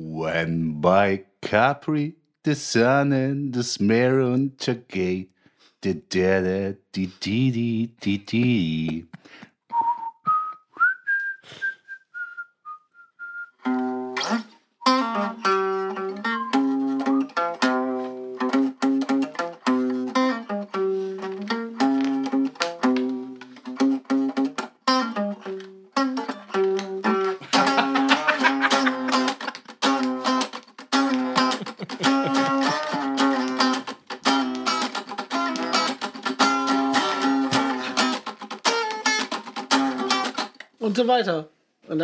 When by Capri, the sun and the smear on the gate, the dead, the dee dee dee dee.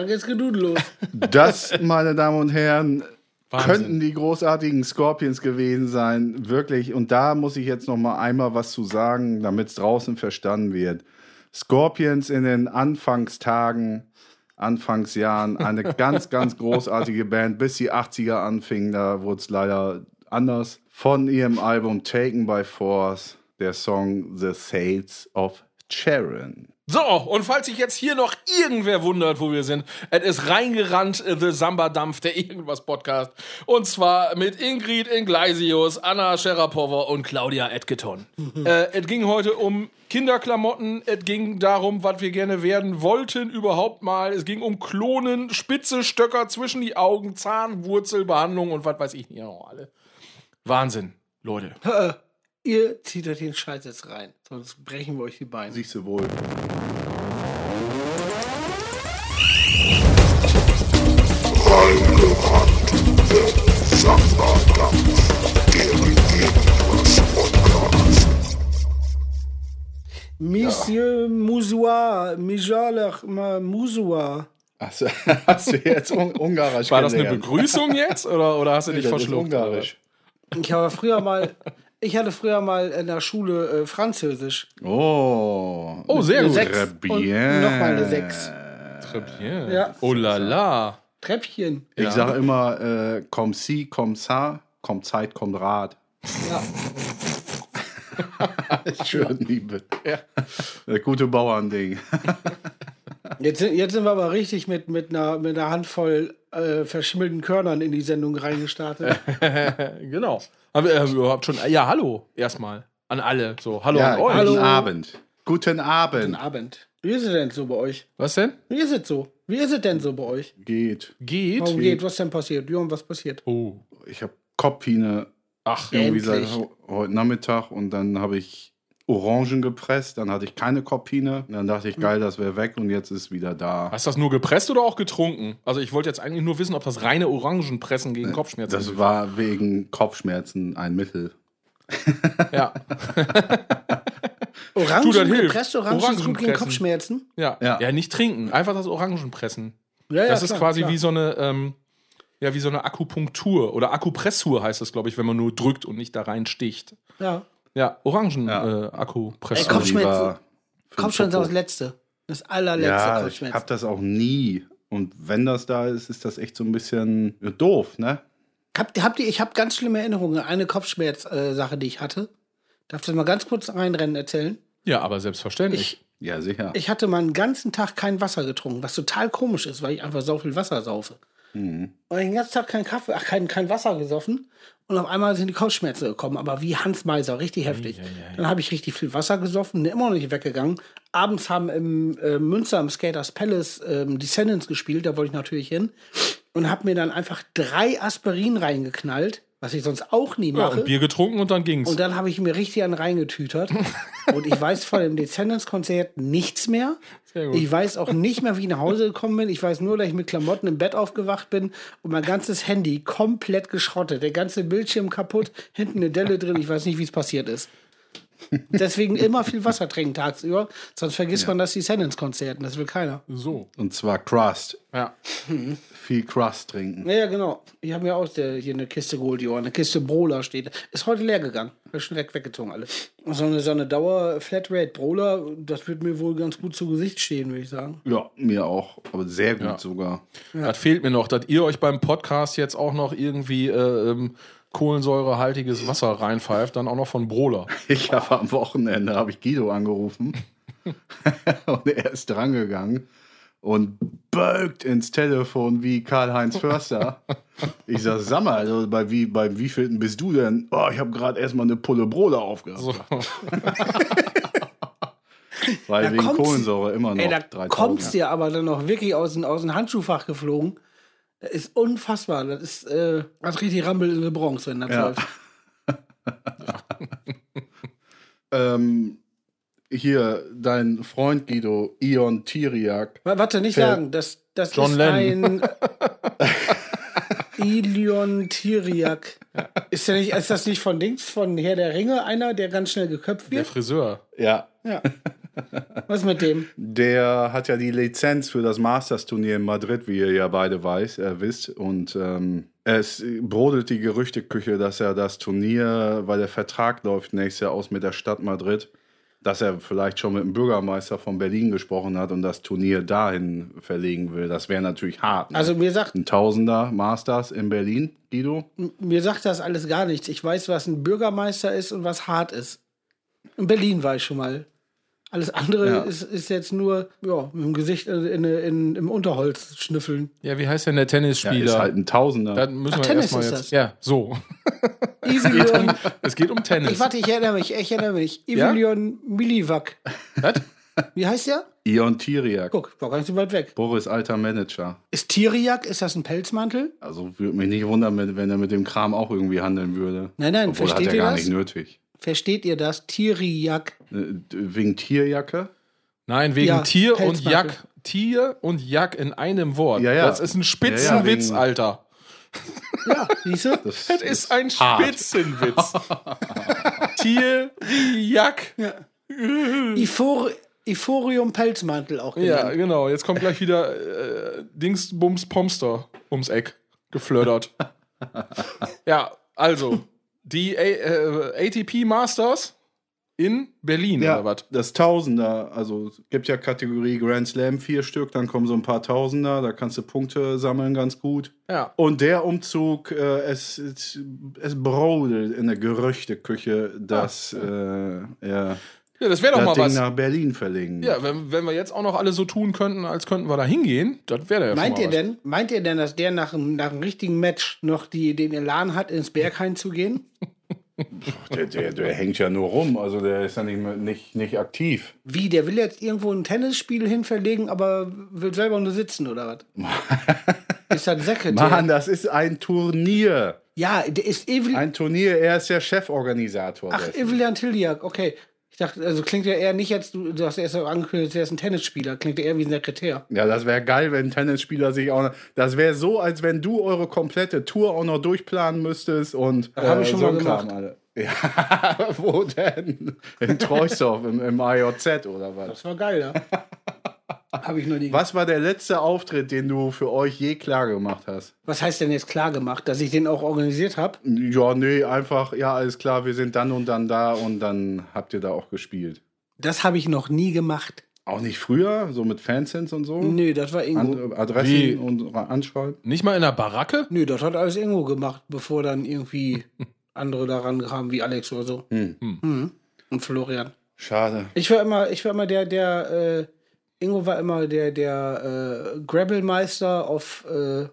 Dann geht's gedudel los. Das, meine Damen und Herren, Wahnsinn. könnten die großartigen Scorpions gewesen sein. Wirklich. Und da muss ich jetzt noch mal einmal was zu sagen, damit es draußen verstanden wird. Scorpions in den Anfangstagen, Anfangsjahren, eine ganz, ganz großartige Band, bis die 80er anfingen. Da wurde es leider anders. Von ihrem Album Taken by Force, der Song The Sales of Sharon. So, und falls sich jetzt hier noch irgendwer wundert, wo wir sind, es ist reingerannt, äh, The Samba-Dampf, der Irgendwas-Podcast. Und zwar mit Ingrid Ingleisius, Anna Scherapova und Claudia Edgeton. äh, es ging heute um Kinderklamotten, es ging darum, was wir gerne werden wollten überhaupt mal. Es ging um Klonen, spitze Stöcker zwischen die Augen, Zahnwurzelbehandlung und was weiß ich nicht noch alle. Wahnsinn, Leute. Ihr zieht euch den Scheiß jetzt rein, sonst brechen wir euch die Beine. Siehst du wohl. Monsieur Musua, Mijalach Musua. Hast du jetzt Un Ungarisch War das eine? Begrüßung jetzt oder, oder hast du dich verschluckt? Ungarisch. Ich habe früher mal, ich hatte früher mal in der Schule äh, Französisch. Oh. Oh, sehr Eine gut. Sechs Très und bien. nochmal eine Sechs. Très bien. Ja. Oh la la. Treppchen. Ich Ja. sage immer, äh, komm si, komm sa, kommt Zeit, kommt Rat. Ja. Schön, Liebe. Ja. Das gute Bauernding. Jetzt, sind- jetzt sind wir aber richtig mit, mit, einer, mit einer Handvoll äh, verschimmelten Körnern in die Sendung reingestartet. Genau. Aber ihr habt schon. Ja, hallo erstmal an alle. So, hallo Ja, an euch. guten Hallo. Abend. Guten Abend. Guten Abend. Wie ist es denn so bei euch? Was denn? Wie ist es so? Wie ist es denn so bei euch? Geht. Geht. Warum geht? Was denn passiert? Jürgen, was passiert? Oh. Ich habe Kopfhine Ach, irgendwie seit Endlich. heute Nachmittag und dann habe ich Orangen gepresst, dann hatte ich keine Kopfhine. Dann dachte ich, geil, das wäre weg und jetzt ist wieder da. hast du das nur gepresst oder auch getrunken? Also ich wollte jetzt eigentlich nur wissen, ob das reine Orangenpressen gegen Kopfschmerzen Das war wegen Kopfschmerzen ein Mittel. Ja. Orangen das hilft. gepresst, Orangen ist gut gegen Orangenpressen. Kopfschmerzen? ja. Ja. Ja. nicht trinken, einfach das Orangenpressen. Ja, das ist klar, quasi klar. wie so eine, ähm, ja, wie so eine Akupunktur oder Akupressur heißt das, glaube ich, wenn man nur drückt und nicht da reinsticht. Ja. Ja, Orangen Ja. Äh, Ey, Akupressur. Kopfschmerzen. Kopfschmerzen ist das Letzte. Das allerletzte Ja, ich Kopfschmerzen. habe das auch nie. Und wenn das da ist, ist das echt so ein bisschen ja, doof, ne? Habt, habt ihr, ich habe ganz schlimme Erinnerungen. an Eine Kopfschmerz-Sache, die ich hatte. Darf ich das mal ganz kurz reinrennen erzählen? Ja, aber selbstverständlich. Ich, Ja, sicher. ich hatte mal einen ganzen Tag kein Wasser getrunken, was total komisch ist, weil ich einfach so viel Wasser saufe. Mhm. Und den ganzen Tag kein Kaffee, ach, kein, kein Wasser gesoffen. Und auf einmal sind die Kopfschmerzen gekommen, aber wie Hans Meiser, richtig heftig. Dann habe ich richtig viel Wasser gesoffen, immer noch nicht weggegangen. Abends haben im äh, Münster im Skaters Palace ähm, Descendants gespielt, da wollte ich natürlich hin. Und habe mir dann einfach drei Aspirin reingeknallt, was ich sonst auch nie ja, mache. und Bier getrunken und dann ging's. Und dann habe ich mir richtig einen reingetütert. und ich weiß von dem Descendants-Konzert nichts mehr. Sehr gut. Ich weiß auch nicht mehr, wie ich nach Hause gekommen bin. Ich weiß nur, dass ich mit Klamotten im Bett aufgewacht bin und mein ganzes Handy komplett geschrottet. Der ganze Bildschirm kaputt, hinten eine Delle drin. Ich weiß nicht, wie es passiert ist. Deswegen immer viel Wasser trinken tagsüber, sonst vergisst man das Descendants-Konzert. und Das will keiner. so. Und zwar Crust. Ja. Viel Crust trinken. Ja, ja, genau. Ich habe mir auch der, hier eine Kiste geholt, die eine Kiste Brola steht. Ist heute leer gegangen. Hab schon weg, weggezogen alles. So eine, so eine Dauer-Flatrate Brola, das wird mir wohl ganz gut zu Gesicht stehen, würde ich sagen. Ja, mir auch. Aber sehr gut Ja. sogar. Das fehlt mir noch, dass ihr euch beim Podcast jetzt auch noch irgendwie äh, ähm, kohlensäurehaltiges Wasser reinpfeift, dann auch noch von Brola. Ich habe am Wochenende habe ich Guido angerufen und er ist drangegangen und bölkt ins Telefon wie Karl-Heinz Förster. Ich sag, sag mal, also bei wie, beim wievielten bist du denn? Oh, ich habe gerade erstmal eine Pulle Broder aufgehabt. So. Weil Da wegen Kohlensäure immer noch Ey, da 3000. kommt's dir aber dann noch wirklich aus, dem- aus dem Handschuhfach geflogen. Das ist unfassbar. Das ist äh, das richtig Rampel in der Bronx, wenn das Ja. läuft. Ähm, hier, dein Freund Guido, Ion Tiriak. Wa- Warte, nicht sagen. Das, das John ist Lennon. ein Ilion Tiriak. Ist, der nicht, ist das nicht von Dings, von Herr der Ringe, einer, der ganz schnell geköpft Der wird? Friseur. Ja, Ja. Was mit dem? der hat ja die Lizenz für das Masters-Turnier in Madrid, wie ihr ja beide weiß, äh, wisst. Und ähm, es brodelt die Gerüchteküche, dass er das Turnier, weil der Vertrag läuft nächstes Jahr aus mit der Stadt Madrid, dass er vielleicht schon mit dem Bürgermeister von Berlin gesprochen hat und das Turnier dahin verlegen will. Das wäre natürlich hart. Ne? Also mir sagt, ein Tausender Masters in Berlin, Guido? mir sagt das alles gar nichts. Ich weiß, was ein Bürgermeister ist und was hart ist. In Berlin war ich schon mal. Alles andere Ja. ist, ist jetzt nur ja, mit dem Gesicht in, in, in, im Unterholz schnüffeln. Ja, wie heißt denn der Ja, Tennisspieler? ist halt ein Tausender. Dann müssen Ach, wir Tennis erstmal ist jetzt. das. Ja, so. Ivilion, Es geht um Tennis. ich warte, ich erinnere mich, ich erinnere mich. Ja? Ivilion Milivac. Was? Wie heißt der? Ion Tiriak. Guck, war gar nicht so weit weg. Boris alter Manager. Ist Tiriak, ist das ein Pelzmantel? Also würde mich nicht wundern, wenn er mit dem Kram auch irgendwie handeln würde. Nein, nein, Obwohl hat versteht er ihr gar das? nicht nötig. Versteht ihr das? Tiriak. Äh, Wegen Tierjacke? Nein, wegen Ja, Tier und. Jack. Tier und Jack in einem Wort. Ja, ja. Das ist ein Ja, ja, Spitzenwitz, wegen- Alter. Ja, siehst du? Das, Das ist ein hart. Spitzenwitz. Tier, Jack. Ifor Iforium Pelzmantel auch Ja, genannt. genau. Jetzt kommt gleich wieder äh, Dingsbums Pomster ums Eck geflördert. ja, also, die A äh, ATP Masters in Berlin, Ja, oder was? das Tausender, also es gibt ja Kategorie Grand Slam vier Stück, dann kommen so ein paar Tausender, da kannst du Punkte sammeln ganz gut. Ja. Und der Umzug, äh, es, es, es brodelt in der Gerüchteküche, dass äh, er Ja, das wäre doch das mal Ding was. nach Berlin verlegen. Ja, wenn, wenn wir jetzt auch noch alle so tun könnten, als könnten wir da hingehen, das wäre ja Meint schon ihr was. denn, meint ihr denn, dass der nach einem, nach einem richtigen Match noch die, den Elan hat, ins Berghain zu gehen? Der, der, der hängt ja nur rum, also der ist ja nicht, mehr- nicht, nicht aktiv. Wie, der will jetzt irgendwo ein Tennisspiel hinverlegen, aber will selber nur sitzen, oder was? ist das Sekretär? Mann, das ist ein Turnier. Ja, der ist Evil. Ein Turnier, er ist der Cheforganisator. Ach, dessen. Evilian Tiliak, okay. Ich dachte, also klingt ja eher nicht jetzt, du, du hast erst so angekündigt, er ist ein Tennisspieler, klingt ja eher wie ein Sekretär. Ja, das wäre geil, wenn ein Tennisspieler sich auch noch. Das wäre so, als wenn du eure komplette Tour auch noch durchplanen müsstest und. äh, hab ich schon mal ein Kram, gemacht. Alter. Ja, wo denn? In Treusdorf, im, im IOZ oder was? Das war geil, ja. Habe ich noch nie Was war der letzte Auftritt, den du für euch je klar gemacht hast? Was heißt denn jetzt klar gemacht, dass ich den auch organisiert habe? Ja, nee, einfach, ja, alles klar, wir sind dann und dann da und dann habt ihr da auch gespielt. Das habe ich noch nie gemacht. Auch nicht früher, so mit Fansins und so? Nö, das war Ingo. An, Adressen Wie? und anschreiben? Nicht mal in der Baracke? Nö, das hat alles Ingo gemacht, bevor dann irgendwie andere daran kamen, wie Alex oder so. Hm. Mhm. Und Florian. Schade. Ich war immer, ich war immer der, der, äh, Ingo war immer der, der äh, Grabbelmeister auf, äh,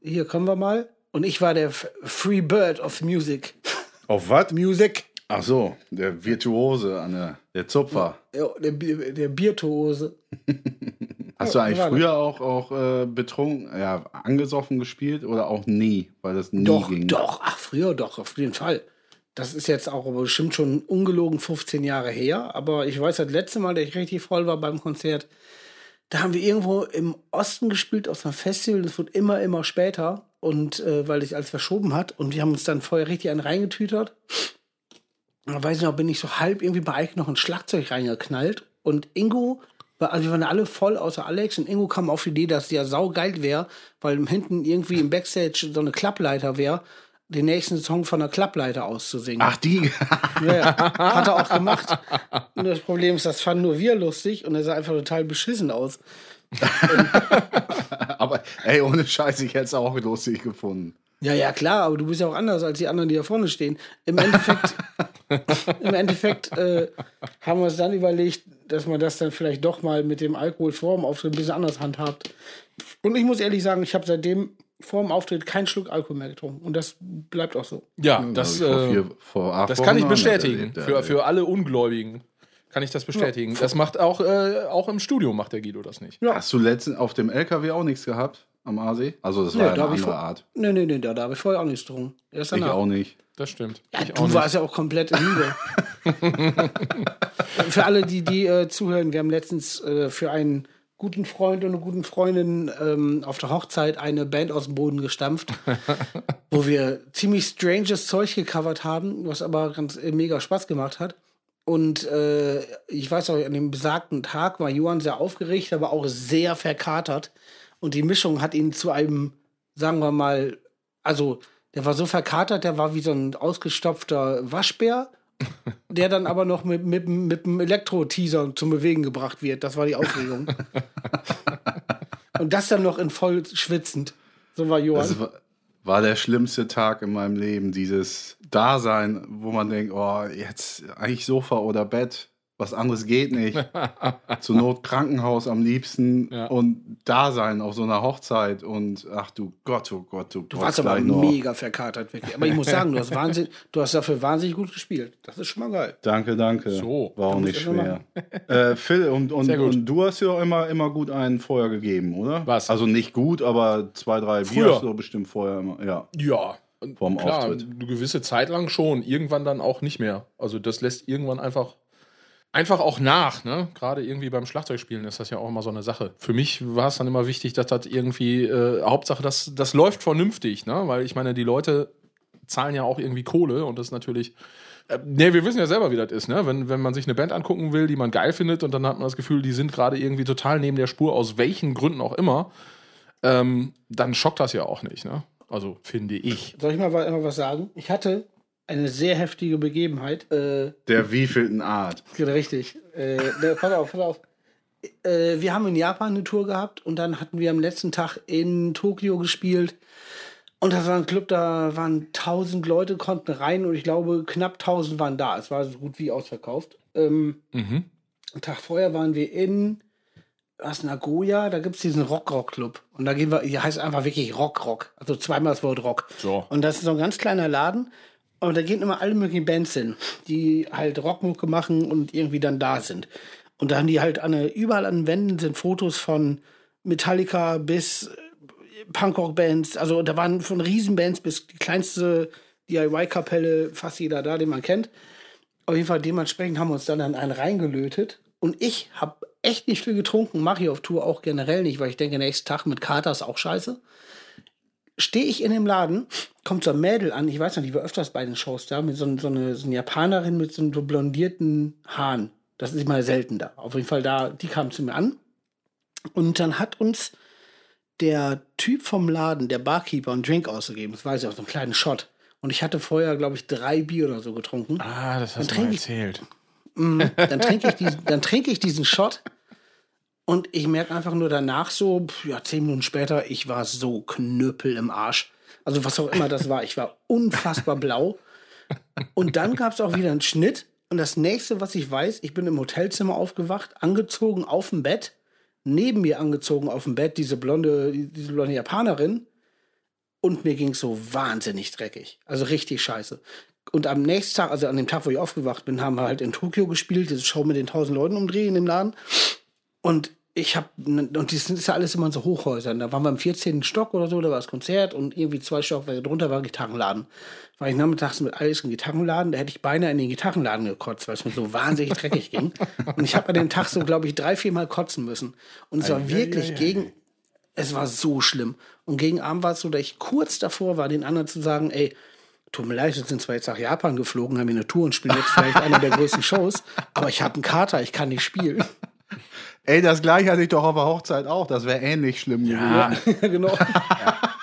hier kommen wir mal. Und ich war der Free Bird of Music. Auf was? Music. Ach so, der Virtuose, an der, der Zupfer. Ja, der, der Biertuose. Hast du eigentlich früher auch, auch äh, betrunken, ja, angesoffen gespielt oder auch nie, weil das nie Doch, ging? doch, ach, früher doch, auf jeden Fall. Das ist jetzt auch bestimmt schon ungelogen 15 Jahre her. Aber ich weiß, das letzte Mal, dass ich richtig voll war beim Konzert, da haben wir irgendwo im Osten gespielt auf einem Festival. Das wird immer, immer später. Und äh, weil sich alles verschoben hat. Und wir haben uns dann vorher richtig einen reingetütert. Da weiß ich noch, bin ich so halb irgendwie bei Ike noch ein Schlagzeug reingeknallt. Und Ingo, war- also wir waren alle voll außer Alex. Und Ingo kam auf die Idee, dass es ja saugeil wäre, weil hinten irgendwie im Backstage so eine Klappleiter wäre, den nächsten Song von der Klappleiter auszusingen. Ach, die. Ja, ja. hat er auch gemacht. Und das Problem ist, das fanden nur wir lustig und er sah einfach total beschissen aus. Aber ey, ohne Scheiß, ich hätte es auch lustig gefunden. Ja, ja, klar, aber du bist ja auch anders als die anderen, die da vorne stehen. Im Endeffekt, Im Endeffekt äh, haben wir uns dann überlegt, dass man das dann vielleicht doch mal mit dem Alkohol vor dem Auftritt ein bisschen anders handhabt. Und ich muss ehrlich sagen, ich habe seitdem vor dem Auftritt keinen Schluck Alkohol mehr getrunken. Und das bleibt auch so. Ja, das, Vor äh, vier- vor acht das Wochen kann ich bestätigen. ja. Für, für alle Ungläubigen kann ich das bestätigen. Das macht auch, äh, auch im Studio macht der Guido das nicht. Hast du letztens auf dem LKW auch nichts gehabt? Am Aasee? Also, das war Ja, ja, da eine andere vor- Art. Nee, nee, nee, da, da habe ich vorher auch nichts getrunken. Erst Ich auch nicht. Das stimmt. Ja, ich du nicht. warst ja auch komplett in Liebe. für alle, die, die äh, zuhören, wir haben letztens äh, für einen guten Freund und eine guten Freundin ähm, auf der Hochzeit eine Band aus dem Boden gestampft, wo wir ziemlich stranges Zeug gecovert haben, was aber ganz äh, mega Spaß gemacht hat. Und äh, ich weiß auch, an dem besagten Tag war Johann sehr aufgeregt, aber auch sehr verkatert. Und die Mischung hat ihn zu einem, sagen wir mal, also der war so verkatert, der war wie so ein ausgestopfter Waschbär, der dann aber noch mit, mit, mit einem Elektro-Teaser zum Bewegen gebracht wird. Das war die Aufregung. Und das dann noch in voll schwitzend. So war Johann. Das war, war der schlimmste Tag in meinem Leben. Dieses Dasein, wo man denkt, oh, jetzt eigentlich Sofa oder Bett. Was anderes geht nicht. Zur Not Krankenhaus am liebsten Ja. und Dasein auf so einer Hochzeit. Und ach du Gott, oh Gott, du, Du warst aber mega verkatert, wirklich. Aber ich muss sagen, du hast, Wahnsinn, du hast dafür wahnsinnig gut gespielt. Das ist schon mal geil. Danke, danke. So, war auch da nicht schwer. äh, Phil, und, und, und du hast ja auch immer, immer gut einen vorher gegeben, oder? Was? Also nicht gut, aber zwei, drei Bier Früher. hast du bestimmt vorher immer. Ja. Ja. Vorm Klar, Auftritt. eine gewisse Zeit lang schon, irgendwann dann auch nicht mehr. Also das lässt irgendwann einfach einfach auch nach, ne? Gerade irgendwie beim Schlagzeugspielen ist das ja auch immer so eine Sache. Für mich war es dann immer wichtig, dass das irgendwie äh, Hauptsache, das das läuft vernünftig, ne? Weil ich meine, die Leute zahlen ja auch irgendwie Kohle und das ist natürlich äh, Ne, wir wissen ja selber, wie das ist, ne? Wenn, wenn man sich eine Band angucken will, die man geil findet und dann hat man das Gefühl, die sind gerade irgendwie total neben der Spur, aus welchen Gründen auch immer, ähm, dann schockt das ja auch nicht, ne? Also finde ich. Soll ich mal wa- mal was sagen? Ich hatte eine sehr heftige Begebenheit. Äh, Der wievielten Art. richtig. Äh, pass auf, pass auf. Äh, wir haben in Japan eine Tour gehabt und dann hatten wir am letzten Tag in Tokio gespielt. Und das war ein Club, da waren 1000 Leute, konnten rein und ich glaube, knapp 1000 waren da. Es war so gut wie ausverkauft. Ähm, Mhm. Einen Tag vorher waren wir in was, Nagoya, da gibt es diesen Rock-Rock-Club. Und da gehen wir, hier heißt einfach wirklich Rock-Rock. Also zweimal das Wort Rock. So. Und das ist so ein ganz kleiner Laden. Und da gehen immer alle möglichen Bands hin, die halt Rockmucke machen und irgendwie dann da sind. Und da haben die halt der, überall an den Wänden sind Fotos von Metallica bis äh, Punkrock-Bands. Also da waren von Riesenbands bis die kleinste DIY-Kapelle, fast jeder da, den man kennt. Auf jeden Fall dementsprechend haben wir uns dann an einen reingelötet. Und ich habe echt nicht viel getrunken, mache ich auf Tour auch generell nicht, weil ich denke, nächsten Tag mit Kater ist auch scheiße. Stehe ich in dem Laden, kommt so ein Mädel an, ich weiß noch, die war öfters bei den Shows da, mit so, so, eine, so eine Japanerin mit so, blondierten Haaren. Das ist mal selten da. Auf jeden Fall da, die kam zu mir an. Und dann hat uns der Typ vom Laden, der Barkeeper, einen Drink ausgegeben. Das weiß ich auch, so einen kleinen Shot. Und ich hatte vorher, glaube ich, drei Bier oder so getrunken. Ah, das hast du mal trinke ich- erzählt. Dann trinke ich, diesen- dann trinke ich diesen Shot und ich merke einfach nur danach so, ja, zehn Minuten später, ich war so knüppel im Arsch. Also was auch immer das war. Ich war unfassbar blau. Und dann gab es auch wieder einen Schnitt. Und das nächste, was ich weiß, ich bin im Hotelzimmer aufgewacht, angezogen auf dem Bett, neben mir angezogen auf dem Bett, diese blonde, diese blonde Japanerin. Und mir ging so wahnsinnig dreckig. Also richtig scheiße. Und am nächsten Tag, also an dem Tag, wo ich aufgewacht bin, haben wir halt in Tokio gespielt, diese Show mit den tausend Leuten umdrehen dem Laden. Und ich habe, und das ist ja alles immer in so Hochhäusern. Da waren wir im 14. Stock oder so, da war das Konzert und irgendwie zwei Stockwerke drunter war ein Gitarrenladen. War ich nachmittags mit alles im Gitarrenladen, da hätte ich beinahe in den Gitarrenladen gekotzt, weil es mir so wahnsinnig dreckig ging. Und ich habe an dem Tag so, glaube ich, drei, vier Mal kotzen müssen. Und es war wirklich gegen, es war so schlimm. Und gegen Abend war es so, dass ich kurz davor war, den anderen zu sagen, ey, tut mir leid, wir sind zwar jetzt nach Japan geflogen, haben hier eine Tour und spielen jetzt vielleicht eine der größten Shows, aber ich habe einen Kater, ich kann nicht spielen. Ey, das gleiche hatte ich doch auf der Hochzeit auch. Das wäre ähnlich schlimm Ja, gewesen. genau.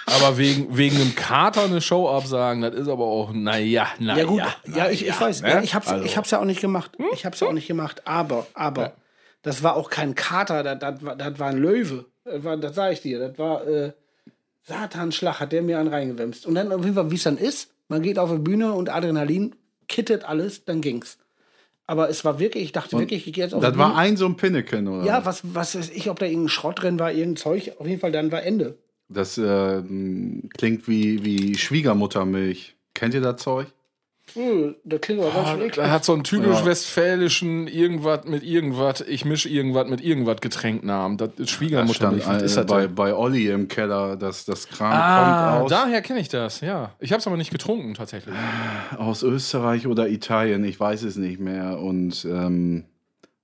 aber wegen, wegen einem Kater eine Show absagen, das ist aber auch, naja, naja. Ja gut, ja, ich, ich weiß, ne? ja, ich hab's, Also. ich hab's ja auch nicht gemacht. Ich hab's ja auch nicht gemacht, aber, aber, das war auch kein Kater, das, das, war, das war ein Löwe. Das, war, das sag ich dir, das war äh, Satanschlag, hat der mir einen reingewämst. Und dann auf jeden Fall, wie es dann ist, man geht auf die Bühne und Adrenalin gekittet alles, dann ging's. Aber es war wirklich, ich dachte wirklich, ich gehe jetzt auf Das war ein so ein Pinneken, oder? Ja, was, was weiß ich, ob da irgendein Schrott drin war, irgendein Zeug. Auf jeden Fall, dann war Ende. Das äh, klingt wie, wie Schwiegermuttermilch. Kennt ihr das Zeug? Uh, das klingt aber ganz schön Er hat so einen typisch Ja. westfälischen irgendwas mit irgendwas, ich mische irgendwas mit irgendwas Getränknamen. Das ist Da Schwiegermutter. stand Was ist äh, das bei, denn? bei Olli im Keller, dass das Kram Ah, kommt aus, daher kenne ich das, ja. Ich habe es aber nicht getrunken, tatsächlich. aus Österreich oder Italien, ich weiß es nicht mehr. Und ähm,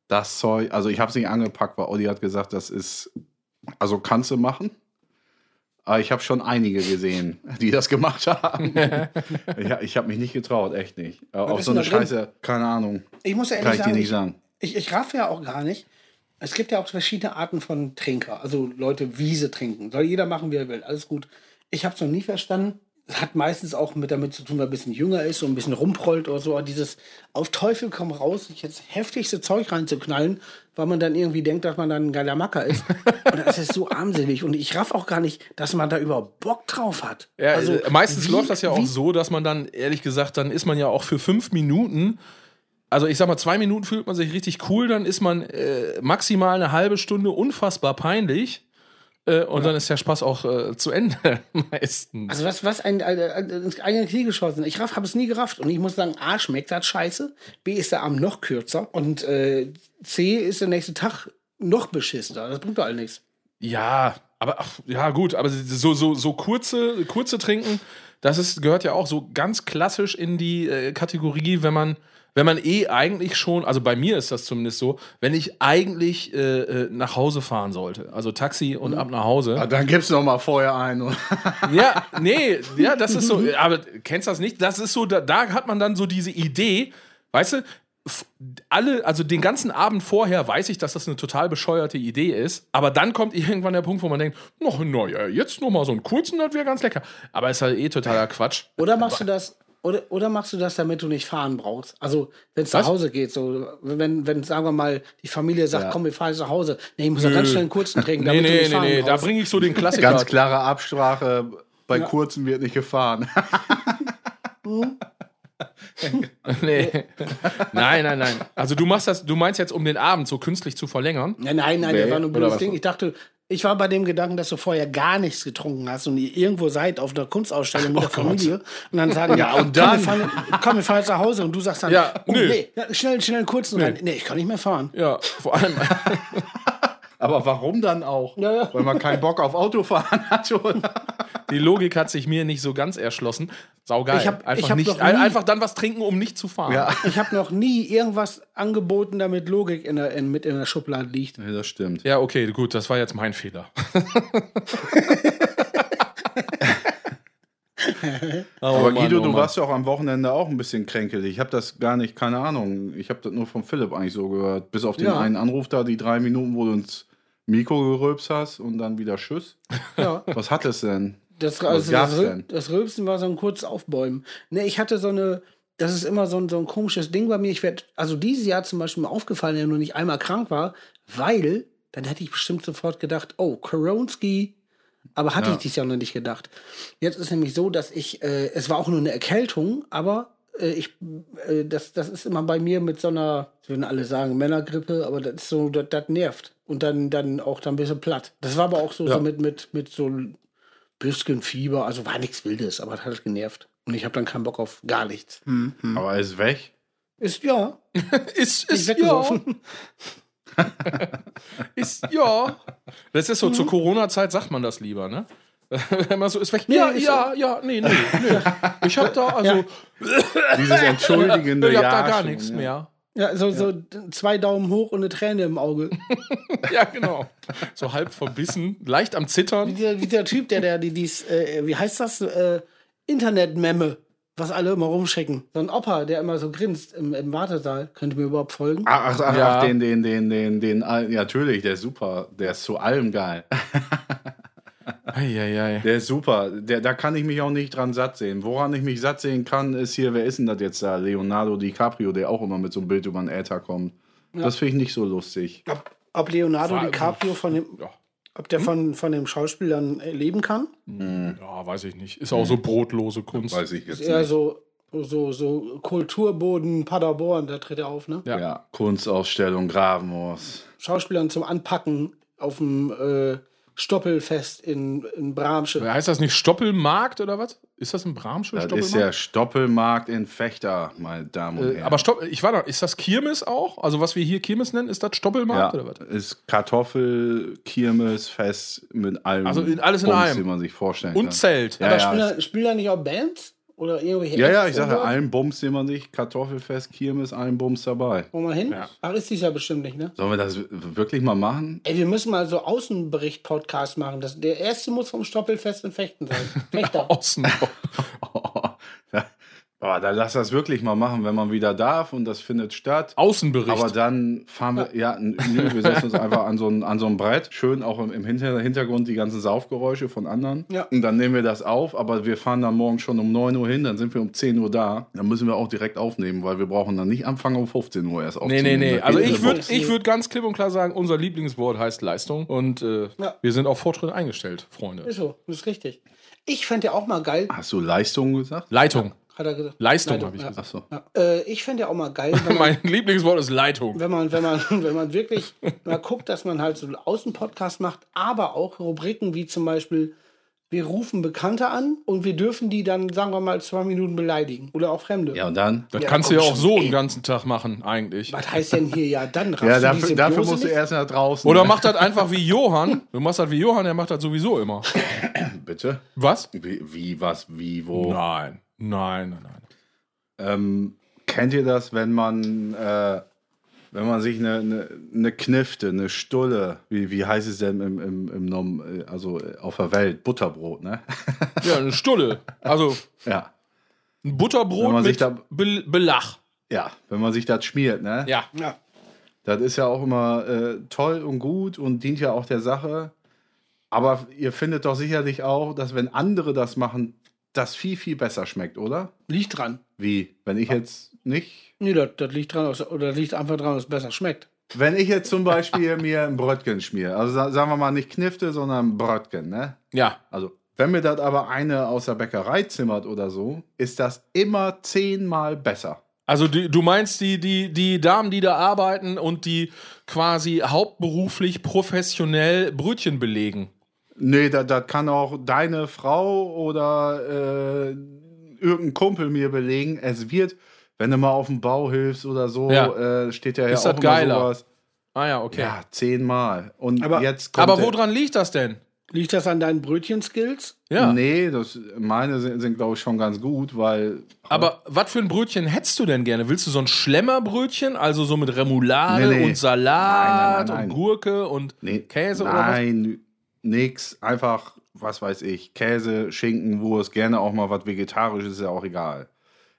das Zeug, also ich habe es nicht angepackt, weil Olli hat gesagt, das ist, also kannst du machen. Aber ich habe schon einige gesehen, die das gemacht haben. ja, ich habe mich nicht getraut, echt nicht. Äh, Auf so eine da drin? Scheiße, keine Ahnung, Ich muss ja kann ehrlich ich dir sagen, ich, ich, ich raff ja auch gar nicht. Es gibt ja auch verschiedene Arten von Trinker. Also Leute, Wiese trinken. Soll jeder machen, wie er will. Alles gut. Ich habe es noch nie verstanden. Es hat meistens auch mit damit zu tun, wer ein bisschen jünger ist und ein bisschen rumprollt oder so. Aber Dieses auf Teufel komm raus, sich jetzt heftigste Zeug reinzuknallen, weil man dann irgendwie denkt, dass man dann ein geiler Macker ist. und das ist so armselig. Und ich raff auch gar nicht, dass man da überhaupt Bock drauf hat. Ja, also, äh, meistens wie- läuft das ja auch wie- so, dass man dann, ehrlich gesagt, dann ist man ja auch für fünf Minuten, also ich sag mal, zwei Minuten fühlt man sich richtig cool, dann ist man äh, maximal eine halbe Stunde unfassbar peinlich. Äh, und dann ist der Spaß auch äh, zu Ende meistens. Also was, was ein, ein, ein ins eigene Knie geschossen. Ich habe es nie gerafft. Und ich muss sagen, A, schmeckt das scheiße. B, ist der Arm noch kürzer. Und äh, C, ist der nächste Tag noch beschissener. Das bringt doch all nichts. Ja, aber ach, ja gut, aber so, so, so kurze, kurze Trinken, das ist, gehört ja auch so ganz klassisch in die äh, Kategorie, wenn man, wenn man eh eigentlich schon, also bei mir ist das zumindest so, wenn ich eigentlich äh, äh, nach Hause fahren sollte, also Taxi und ab nach Hause. Ah, dann gibt's noch mal vorher einen. Ja, nee, ja, das ist so, aber kennst das nicht? Das ist so, da, da hat man dann so diese Idee, weißt du, alle, also den ganzen Abend vorher weiß ich, dass das eine total bescheuerte Idee ist, aber dann kommt irgendwann der Punkt, wo man denkt, noch, naja, jetzt noch mal so einen kurzen, das wäre ganz lecker. Aber ist halt eh totaler Quatsch. Oder machst du das, oder, oder machst du das, damit du nicht fahren brauchst? Also, wenn es nach? Hause geht, so, wenn, wenn, sagen wir mal, die Familie sagt, Ja. komm, wir fahren jetzt nach Hause. Nee, ich muss ja ganz schnell einen kurzen trinken, Nee, damit du nee, nicht nee, fahren nee, da brauchst. bringe ich so den Klassiker. Ganz klare Absprache, bei kurzen wird nicht gefahren. nee. Nein, nein, nein. Also du machst das, du meinst jetzt, um den Abend so künstlich zu verlängern? Nein, nein, nein, Nee, das war nur blödes? Ding. Ich dachte, ich war bei dem Gedanken, dass du vorher gar nichts getrunken hast und ihr irgendwo seid auf einer Kunstausstellung mit der Familie und dann sagen, ja, und dann, komm, wir fahren, komm, wir fahren jetzt nach Hause und du sagst dann, Ja, oh, nee, ja, schnell, schnell einen kurzen rein. Nee, ich kann nicht mehr fahren. Ja, vor allem. Aber warum dann auch? Ja, ja. Weil man keinen Bock auf Autofahren hat, oder? Die Logik hat sich mir nicht so ganz erschlossen. Saugeil. Ich hab- einfach, ich hab nicht, nie- ein- einfach dann was trinken, um nicht zu fahren. Ja. Ich habe noch nie irgendwas angeboten, damit Logik in der, in, mit in der Schublade liegt. ja das stimmt. Ja, okay, gut, das war jetzt mein Fehler. oh, Aber Mann, Guido, oh du warst ja auch am Wochenende auch ein bisschen kränkelig. Ich habe das gar nicht, keine Ahnung. Ich habe das nur von Philipp eigentlich so gehört. Bis auf den Ja. einen Anruf da, die drei Minuten, wo du ins Mikro gerülpst hast und dann wieder Tschüss. Ja. Was hat es denn? Das, also das, Rül- denn? das Rülpsen war so ein kurzes Aufbäumen. Ne, ich hatte so eine, das ist immer so ein, so ein komisches Ding bei mir. Ich werde, also dieses Jahr zum Beispiel mir aufgefallen, dass ich nur nicht einmal krank war, weil dann hätte ich bestimmt sofort gedacht, oh, Koronski. Aber hatte Ja. ich dieses Jahr noch nicht gedacht. Jetzt ist nämlich so, dass ich, äh, es war auch nur eine Erkältung, aber ich, äh, das, das ist immer bei mir mit so einer, würden alle sagen, Männergrippe, aber das ist so, das, das nervt. Und dann, dann auch dann ein bisschen platt. Das war aber auch so, Ja. so mit, mit, mit so bisschen Fieber, also war nichts Wildes, aber es hat genervt. Und ich habe dann keinen Bock auf gar nichts. Aber er ist weg. Ist ja, Ist, ich ist, ja, weggesoffen. ist, ja. Das ist so, Mhm. zur Corona-Zeit sagt man das lieber, ne? Wenn man so ist weg. Ja, ist ja, ja, nee, nee, nee. Ich hab da, also, Dieses entschuldigende ich hab da Ja gar nichts ja. mehr. Ja, so, so zwei Daumen hoch und eine Träne im Auge. Ja, genau. So halb verbissen, leicht am Wie Zittern. dieser, wie der Typ, der, der die, dies, äh, wie heißt das? Äh, Internet-Memme, was alle immer rumschicken. So ein Opa, der immer so grinst im, im Wartesaal. Könnt ihr mir überhaupt folgen? Ach, ach, ach, Ja. ach, den, den, den, den, den, ja, natürlich, der ist super. Der ist zu allem geil. Eieiei. Der ist super. Der, da kann ich mich auch nicht dran satt sehen. Woran ich mich satt sehen kann, ist hier, wer ist denn das jetzt da? Leonardo DiCaprio, der auch immer mit so einem Bild über den Äther kommt. Das finde ich nicht so lustig. Ob, ob Leonardo War- DiCaprio von dem, Ja. ob der von, von dem Schauspielern äh, leben kann? ja, weiß ich nicht. Ist auch so brotlose Kunst. Weiß ich jetzt Eher nicht. so So, so Kulturboden Paderborn, da tritt er auf, ne? Ja. Ja. Kunstausstellung Gravenhaus. Schauspielern zum Anpacken auf dem äh, Stoppelfest in, in Bramsche. Heißt das nicht Stoppelmarkt oder was? Ist das ein Bramsche Das ist Stoppelmarkt? der Stoppelmarkt in Fechter, meine Damen und Äh, Herren. aber Stopp, ich war da, ist das Kirmes auch? Also was wir hier Kirmes nennen, ist das ja, Stoppelmarkt oder was? ist Kartoffel, Kirmes, Fest mit allem. Also in- alles in Bums, einem. man sich vorstellen Und kann. Zelt. Ja, Aber ja. spielen, da, spielen da nicht auch Bands? Oder irgendwelche Ja, ja, ich sage ja, allen Bums, den man sich, Kartoffelfest, Kirmes, allen Bums dabei. Wo man hin? Ja. Ach, ist dies ja bestimmt nicht, ne? Sollen wir das wirklich mal machen? Ey, wir müssen mal so Außenbericht-Podcast machen. Das, der erste muss vom Stoppelfest in Fechten sein. Fechter. Außen. Oh, da lass das wirklich mal machen, wenn man wieder darf und das findet statt. Außenbericht. Aber dann fahren wir, ja, nö, wir setzen uns einfach an so ein, an so ein Brett. Schön auch im, im Hinter Hintergrund die ganzen Saufgeräusche von anderen. Ja. Und dann nehmen wir das auf, aber wir fahren dann morgen schon um 9 Uhr hin, dann sind wir um 10 Uhr da. Dann müssen wir auch direkt aufnehmen, weil wir brauchen dann nicht anfangen um 15 Uhr erst Nee, aufzunehmen. nee, nee. Das Also ich würde ich würd ganz klipp und klar sagen, unser Lieblingswort heißt Leistung. Und äh, Ja. wir sind auf Fortschritt eingestellt, Freunde. Ist so, das ist richtig. Ich fände ja auch mal geil, Hast du Leistung gesagt? Leitung. Hat er gesagt. Leistung, Leitung, habe ich ja. gesagt. Achso. Ja. Äh, ich fände ja auch mal geil, wenn man, Mein Lieblingswort ist Leitung. wenn man, wenn man, wenn man wirklich mal guckt, dass man halt so einen Außenpodcast macht, aber auch Rubriken wie zum Beispiel, wir rufen Bekannte an und wir dürfen die dann, sagen wir mal, zwei Minuten beleidigen. Oder auch Fremde. Ja, und dann? Das Ja, kannst du ja auch schon, so ey. den ganzen Tag machen, eigentlich. Was heißt denn hier ja dann? Ja, du dafür, dafür musst du nicht? erst nach draußen. Oder mach das einfach wie Johann. Du machst das wie Johann, der macht das sowieso immer. Bitte? Was? Wie, wie was, wie, wo? Nein. Nein, nein, nein. Ähm, kennt ihr das, wenn man, äh, wenn man sich eine, eine, eine Knifte, eine Stulle, wie, wie heißt es denn im, im, im Nom, äh, also äh, auf der Welt, Butterbrot, ne? Ja, eine Stulle. Also ja. ein Wenn Butterbrot man sich mit da- Be Belach. Ja, wenn man sich das schmiert, ne? Ja. Ja. Das ist ja auch immer äh, toll und gut und dient ja auch der Sache. Aber ihr findet doch sicherlich auch, dass wenn andere das machen, das viel, viel besser schmeckt, oder? Liegt dran. Wie? Wenn ich jetzt nicht Nee, das, das liegt dran, oder das liegt einfach dran, dass es besser schmeckt. Wenn ich jetzt zum Beispiel mir ein Brötchen schmiere, also sa- sagen wir mal nicht Knifte, sondern Brötchen, ne? Ja. Also, wenn mir das aber eine aus der Bäckerei zimmert oder so, ist das immer zehnmal besser. Also die, du meinst die, die, die Damen, die da arbeiten und die quasi hauptberuflich professionell Brötchen belegen. Nee, das, das kann auch deine Frau oder äh, irgendein Kumpel mir belegen. Es wird, wenn du mal auf dem Bau hilfst oder so, Ja. äh, steht ja, Ist ja das auch immer geiler? sowas. Ah ja, okay. Ja, zehnmal. Und Aber- jetzt kommt Aber woran liegt das denn? Liegt das an deinen Brötchenskills? Ja. Nee, das, meine sind, sind glaube ich, schon ganz gut, weil Aber was für ein Brötchen hättest du denn gerne? Willst du so ein Schlemmerbrötchen, also so mit Remoulade Nee, nee. und Salat Nein, nein, nein, nein. und Gurke und Nee, Käse oder was? Nein, nix. Einfach, was weiß ich, Käse, Schinken, Wurst, gerne auch mal was Vegetarisches, ist ja auch egal.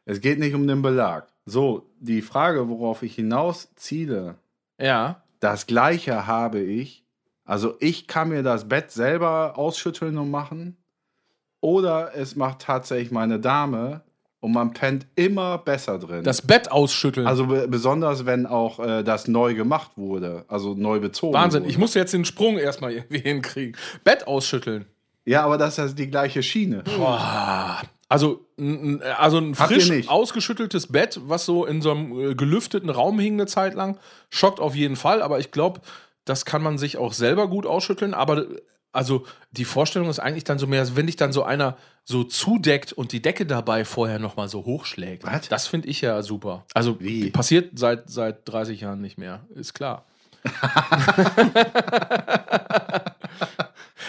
Es geht nicht um den Belag. So, die Frage, worauf ich hinaus ziele, Ja. das gleiche habe ich. Also ich kann mir das Bett selber ausschütteln und machen. Oder es macht tatsächlich meine Dame und man pennt immer besser drin. Das Bett ausschütteln. also be besonders, wenn auch äh, das neu gemacht wurde, also neu bezogen Wahnsinn. wurde. Ich musste jetzt den Sprung erstmal irgendwie hinkriegen. Bett ausschütteln. Ja, aber das ist die gleiche Schiene. Boah. Also, also ein frisch ausgeschütteltes Bett, was so in so einem äh, gelüfteten Raum hing eine Zeit lang, schockt auf jeden Fall. Aber ich glaube, das kann man sich auch selber gut ausschütteln. Aber äh, also die Vorstellung ist eigentlich dann so mehr, wenn dich dann so einer so zudeckt und die Decke dabei vorher nochmal so hochschlägt. Was? Das finde ich ja super. Also Wie? passiert seit, seit 30 Jahren nicht mehr, ist klar.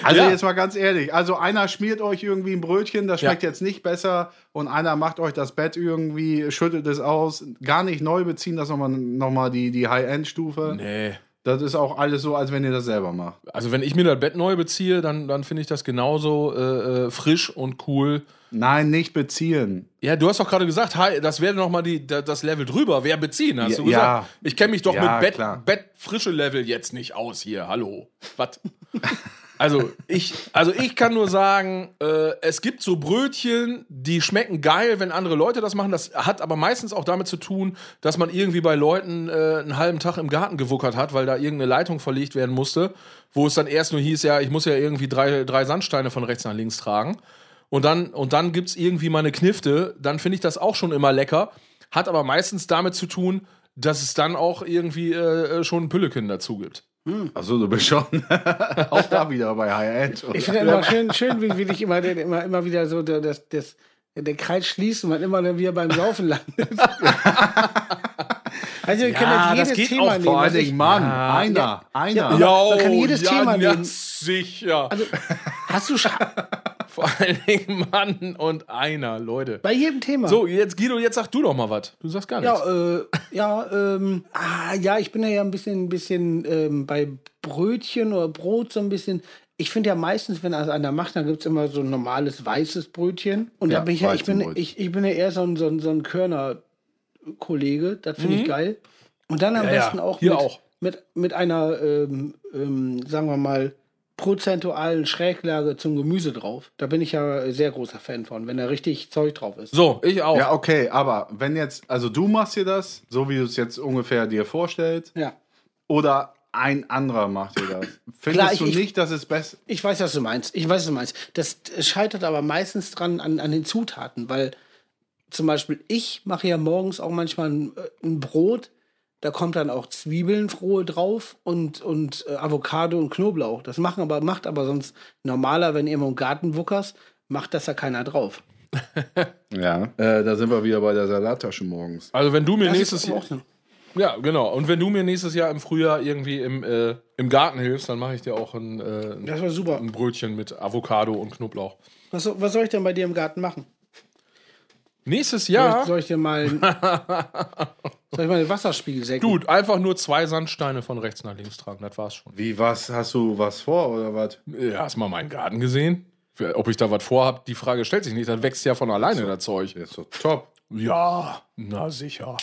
Also Ja. jetzt mal ganz ehrlich, also einer schmiert euch irgendwie ein Brötchen, das schmeckt jetzt nicht besser und einer macht euch das Bett irgendwie, schüttet es aus, gar nicht neu beziehen, das nochmal noch mal die, die High-End-Stufe. Nee. Das ist auch alles so, als wenn ihr das selber macht. Also wenn ich mir das Bett neu beziehe, dann, dann finde ich das genauso äh, äh, frisch und cool. Nein, nicht beziehen. Ja, du hast doch gerade gesagt, hi, das wäre noch mal die, da- das Level drüber. Wer beziehen, hast Ja, du gesagt. ja. Ich kenne mich doch Ja, mit Bett. Bettfrische Level jetzt nicht aus hier. Hallo. Was? Also ich, also ich kann nur sagen, äh, es gibt so Brötchen, die schmecken geil, wenn andere Leute das machen. Das hat aber meistens auch damit zu tun, dass man irgendwie bei Leuten äh, einen halben Tag im Garten gewuckert hat, weil da irgendeine Leitung verlegt werden musste, wo es dann erst nur hieß, ja, ich muss ja irgendwie drei, drei Sandsteine von rechts nach links tragen. und dann, und dann gibt es irgendwie mal eine Knifte, dann finde ich das auch schon immer lecker. Hat aber meistens damit zu tun, dass es dann auch irgendwie äh, schon ein Püllekin dazu gibt. Achso, du bist schon auch da wieder bei High-End. Ich finde immer schön, schön wie, wie dich immer, immer, immer wieder so der, das, das, der Kreis schließt und man immer wieder beim Laufen landet. also, wir Ja, können jetzt das jedes geht Thema auch nehmen. Vor allen Dingen, Mann, Ja. einer, einer. Ja. man kann jedes Thema ja, nehmen. sicher. Also, hast du Scha Vor allen Dingen Mann und einer, Leute. bei jedem Thema? So, jetzt Guido, jetzt sag du doch mal was. Du sagst gar nichts. Ja, äh, ja, ähm, ah, ja, ich bin ja ein bisschen, ein bisschen ähm, bei Brötchen oder Brot so ein bisschen. Ich finde ja meistens, wenn das einer macht, dann gibt es immer so ein normales weißes Brötchen. Und Ja, da bin ich ja, ich bin, ich, ich bin ja eher so ein, so ein, so ein Körner-Kollege. Das finde ich geil. Und dann am Mhm. Ja, ja, besten auch, hier mit, auch. Mit, mit einer, ähm, ähm, sagen wir mal, prozentualen Schräglage zum Gemüse drauf. Da bin ich ja sehr großer Fan von, wenn da richtig Zeug drauf ist. So, ich auch. Ja, okay, aber wenn jetzt, also du machst dir das, so wie du es jetzt ungefähr dir vorstellst, Ja. oder ein anderer macht dir das. Findest Klar, ich- du ich- nicht, dass es besser Ich weiß, was du meinst. Ich weiß, was du meinst. Das scheitert aber meistens dran an, an den Zutaten, weil zum Beispiel ich mache ja morgens auch manchmal ein, äh, ein Brot, da kommt dann auch Zwiebeln drauf und, und äh, Avocado und Knoblauch. Das machen aber, macht aber sonst normaler, wenn ihr im Garten wuckerst, macht das ja keiner drauf. Ja. Äh, da sind wir wieder bei der Salattasche morgens. Also wenn du mir Das nächstes Jahr. Ja, genau. Und wenn du mir nächstes Jahr im Frühjahr irgendwie im, äh, im Garten hilfst, dann mache ich dir auch ein, äh, Das war super. ein Brötchen mit Avocado und Knoblauch. Was, soll- was soll ich denn bei dir im Garten machen? Nächstes Jahr, soll ich dir mal soll ich mal den Wasserspiegel senken? gut, einfach nur zwei Sandsteine von rechts nach links tragen. Das war's schon. Wie, was? Hast du was vor oder was? Ja, Hast du mal meinen Garten gesehen? Ob ich da was vorhab, die Frage stellt sich nicht. Das wächst ja von alleine, das Zeug. Ist doch top. Ja, na sicher.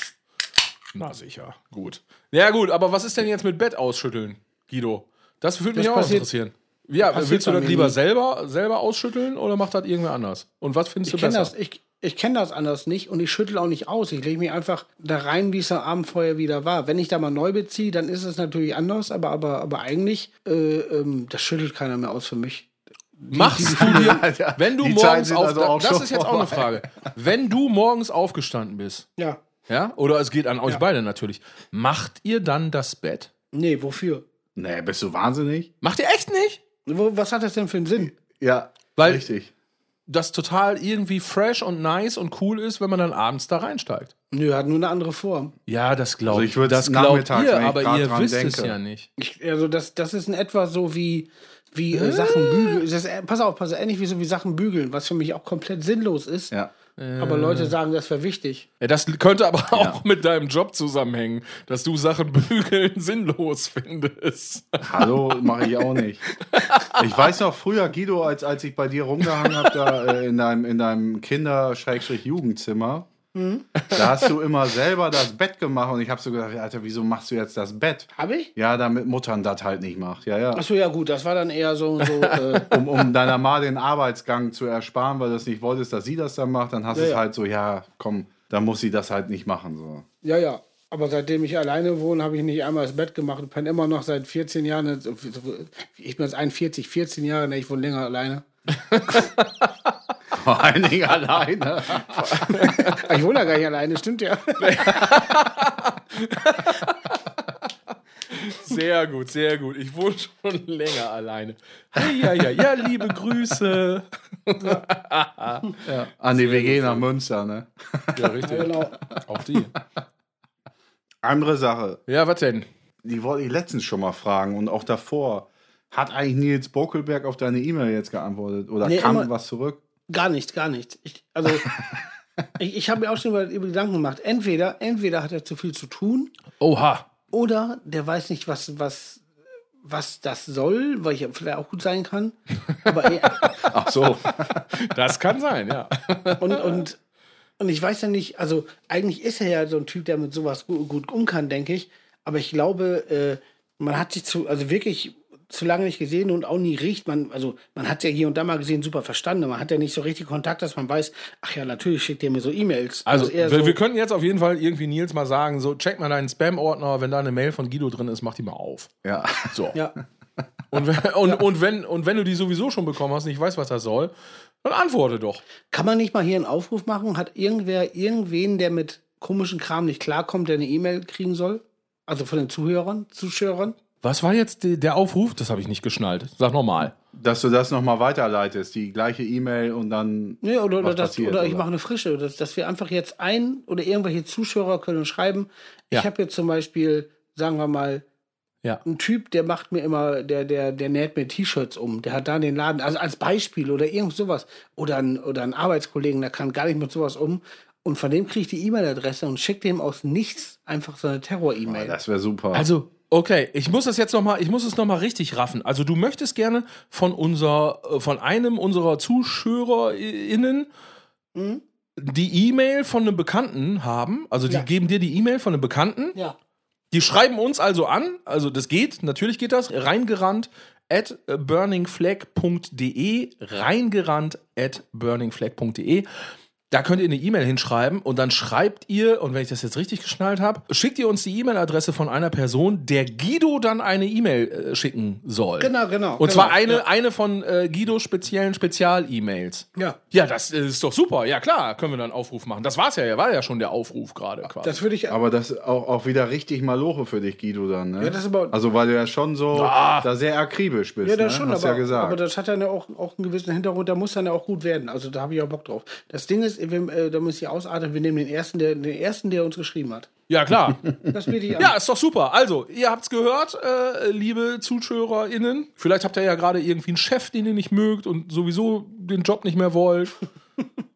Na sicher. Gut. Ja, gut, aber was ist denn jetzt mit Bett ausschütteln, Guido? Das würde mich Das auch passiert- interessieren. Ja, willst du das lieber nie. selber, selber ausschütteln oder macht das irgendwer anders? Und was findest Ich du besser? das, ich, ich kenn das anders nicht und ich schüttel auch nicht aus. Ich lege mich einfach da rein, wie es am Abend vorher wieder war. Wenn ich da mal neu beziehe, dann ist es natürlich anders, aber, aber, aber eigentlich, äh, ähm, das schüttelt keiner mehr aus für mich. Machst du dir, Ja, wenn du morgens auf, also das ist jetzt auch eine. Frage. Wenn du morgens aufgestanden bist, Ja. ja, oder es geht an euch Ja. beide natürlich, macht ihr dann das Bett? Nee, wofür? Nee, bist du wahnsinnig? Macht ihr echt nicht? Wo, was hat das denn für einen Sinn? Ja, Weil- richtig. Das total irgendwie fresh und nice und cool ist, wenn man dann abends da reinsteigt. Nö, hat nur eine andere Form. Ja, das glaube Also ich. ich würd's das glaubt ihr, ich aber ihr dran wisst es denke. ja nicht. Ich, also das, das ist in etwa so wie, wie äh, Sachen bügeln. Das äh, pass auf, pass auf, ähnlich wie so wie Sachen bügeln, was für mich auch komplett sinnlos ist. Ja. Aber Leute sagen, das wäre wichtig. Ja, das könnte aber auch mit deinem Job zusammenhängen, dass du Sachen bügeln sinnlos findest. Hallo, mache ich auch nicht. Ich weiß noch früher, Guido, als, als ich bei dir rumgehangen habe, da äh, in deinem, in deinem Kinder-Jugendzimmer, da hast du immer selber das Bett gemacht und ich habe so gedacht, Alter, wieso machst du jetzt das Bett? Habe ich? Ja, damit Muttern das halt nicht macht. Ja, ja. Achso, ja gut, das war dann eher so, so äh, Um, um deiner Ma den Arbeitsgang zu ersparen, weil du es nicht wolltest, dass sie das dann macht, dann hast du Ja, es ja. halt so, ja, komm, dann muss sie das halt nicht machen. So. ja, ja. Aber seitdem ich alleine wohne, habe ich nicht einmal das Bett gemacht und penne immer noch seit 14 Jahren. Ich bin jetzt 41, 14 Jahre, ne, ich wohne länger alleine. Vor allen Dingen alleine. Ich wohne ja gar nicht alleine, stimmt ja. Sehr gut, sehr gut. Ich wohne schon länger alleine. Ja, ja, ja, liebe Grüße. An die WG nach Münster, ne? Ja, richtig. genau. Auch die. Andere Sache, Ja, was denn? die wollte ich letztens schon mal fragen und auch davor. Hat eigentlich Nils Bokelberg auf deine E-Mail jetzt geantwortet? Oder Nee, kam immer- was zurück? Gar nicht, gar nicht. Ich, also, ich, ich habe mir auch schon über, über Gedanken gemacht. Entweder, entweder hat er zu viel zu tun Oha. oder der weiß nicht, was, was, was das soll, weil ich ja vielleicht auch gut sein kann. Aber er, Ach so. Das kann sein, ja. und, und, und ich weiß ja nicht, also eigentlich ist er ja so ein Typ, der mit sowas gut, gut um kann, denke ich. Aber ich glaube, äh, man hat sich zu, also wirklich zu lange nicht gesehen und auch nie riecht. Man, also man hat ja hier und da mal gesehen, super verstanden. Man hat ja nicht so richtig Kontakt, dass man weiß, ach ja, natürlich schickt er mir so E-Mails. Also, eher wir, so, wir könnten jetzt auf jeden Fall irgendwie Nils mal sagen: so, check mal deinen Spam-Ordner, wenn da eine Mail von Guido drin ist, mach die mal auf. Ja. So. ja. Und, wenn, und, und, wenn, und wenn du die sowieso schon bekommen hast und ich weiß, was das soll, Dann antworte doch. Kann man nicht mal hier einen Aufruf machen? Hat irgendwer irgendwen, der mit komischen Kram nicht klarkommt, der eine E-Mail kriegen soll? Also von den Zuhörern, Zuschauern? Was war jetzt der Aufruf? Das habe ich nicht geschnallt. Sag nochmal. Dass du das nochmal weiterleitest, die gleiche E-Mail und dann. Nee, oder, oder, was das, passiert, oder ich mache eine frische, dass, dass wir einfach jetzt ein oder irgendwelche Zuschauer können schreiben. Ja. Ich habe jetzt zum Beispiel, sagen wir mal, Ja. ein Typ, der macht mir immer, der, der, der näht mir T-Shirts um. Der hat da den Laden, also als Beispiel oder irgend sowas. Oder ein, oder ein Arbeitskollegen, der kann gar nicht mit sowas um. Und von dem kriege ich die E-Mail-Adresse und schicke dem aus nichts einfach so eine Terror-E-Mail. Das wäre super. Also, okay, ich muss das jetzt noch mal, ich muss es noch mal richtig raffen. Also, du möchtest gerne von unser, äh, von einem unserer ZuschauerInnen die E-Mail von einem Bekannten haben. Also, die Ja. geben dir die E-Mail von einem Bekannten. ja. Die schreiben uns also an, also das geht, natürlich geht das, reingerannt at burningflag.de, reingerannt at burningflag.de. Da könnt ihr eine E-Mail hinschreiben und dann schreibt ihr, und wenn ich das jetzt richtig geschnallt habe, schickt ihr uns die E-Mail-Adresse von einer Person, der Guido dann eine E-Mail äh, schicken soll. Genau, genau. Und genau, zwar eine, Ja. eine von äh, Guidos speziellen Spezial-E-Mails. ja. Ja, das ist doch super. Ja, klar, können wir dann einen Aufruf machen. Das war's ja, war ja schon der Aufruf gerade quasi. Das würde ich. aber das ist auch, auch wieder richtig Maloche für dich, Guido, dann, ne? Ja, das ist aber- also, weil du ja schon so Ah. da sehr akribisch bist. Ja, das ne? schon, Hast aber, ja gesagt. aber das hat dann ja auch, auch einen gewissen Hintergrund, da muss dann ja auch gut werden. Also da habe ich auch Bock drauf. Das Ding ist, äh, da muss ich ausatmen, wir nehmen den ersten, der, den ersten, der uns geschrieben hat. ja, klar. Das biete ich an. Ja, ist doch super. Also, ihr habt's gehört, äh, liebe ZuschauerInnen. Vielleicht habt ihr ja gerade irgendwie einen Chef, den ihr nicht mögt und sowieso den Job nicht mehr wollt.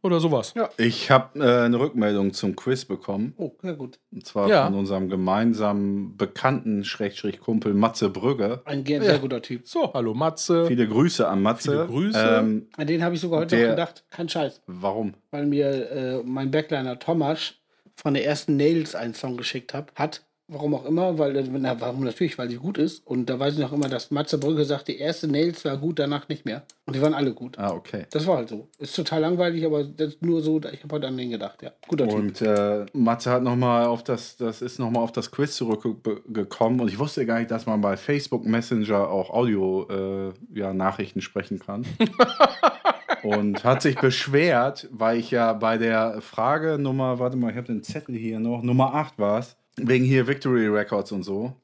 Oder sowas. Ja. ich habe äh, eine Rückmeldung zum Quiz bekommen. Oh, ja gut. Und zwar Ja. von unserem gemeinsamen Bekannten, Schrägstrich Kumpel Matze Brügge. Ein sehr guter Typ. So, hallo Matze. Viele Grüße an Matze. Viele Grüße. Ähm, An den habe ich sogar heute Der- noch gedacht. Kein Scheiß. warum? Weil mir äh, mein Backliner Thomas von der ersten Nails einen Song geschickt hat. Hat. Warum auch immer, weil, äh, na, warum natürlich, weil sie gut ist. Und da weiß ich noch immer, dass Matze Brügge sagt, die erste Nails war gut, danach nicht mehr. Und die waren alle gut. Ah, okay. Das war halt so. Ist total langweilig, aber das ist nur so, ich habe heute an den gedacht, ja. Guter Typ. Und äh, Matze hat noch mal auf das, das ist noch mal auf das Quiz zurückgekommen und ich wusste gar nicht, dass man bei Facebook Messenger auch Audio äh, ja, Nachrichten sprechen kann. und hat sich beschwert, weil ich ja bei der Frage Nummer, warte mal, ich habe den Zettel hier noch, Nummer 8 war es, wegen hier Victory Records und so.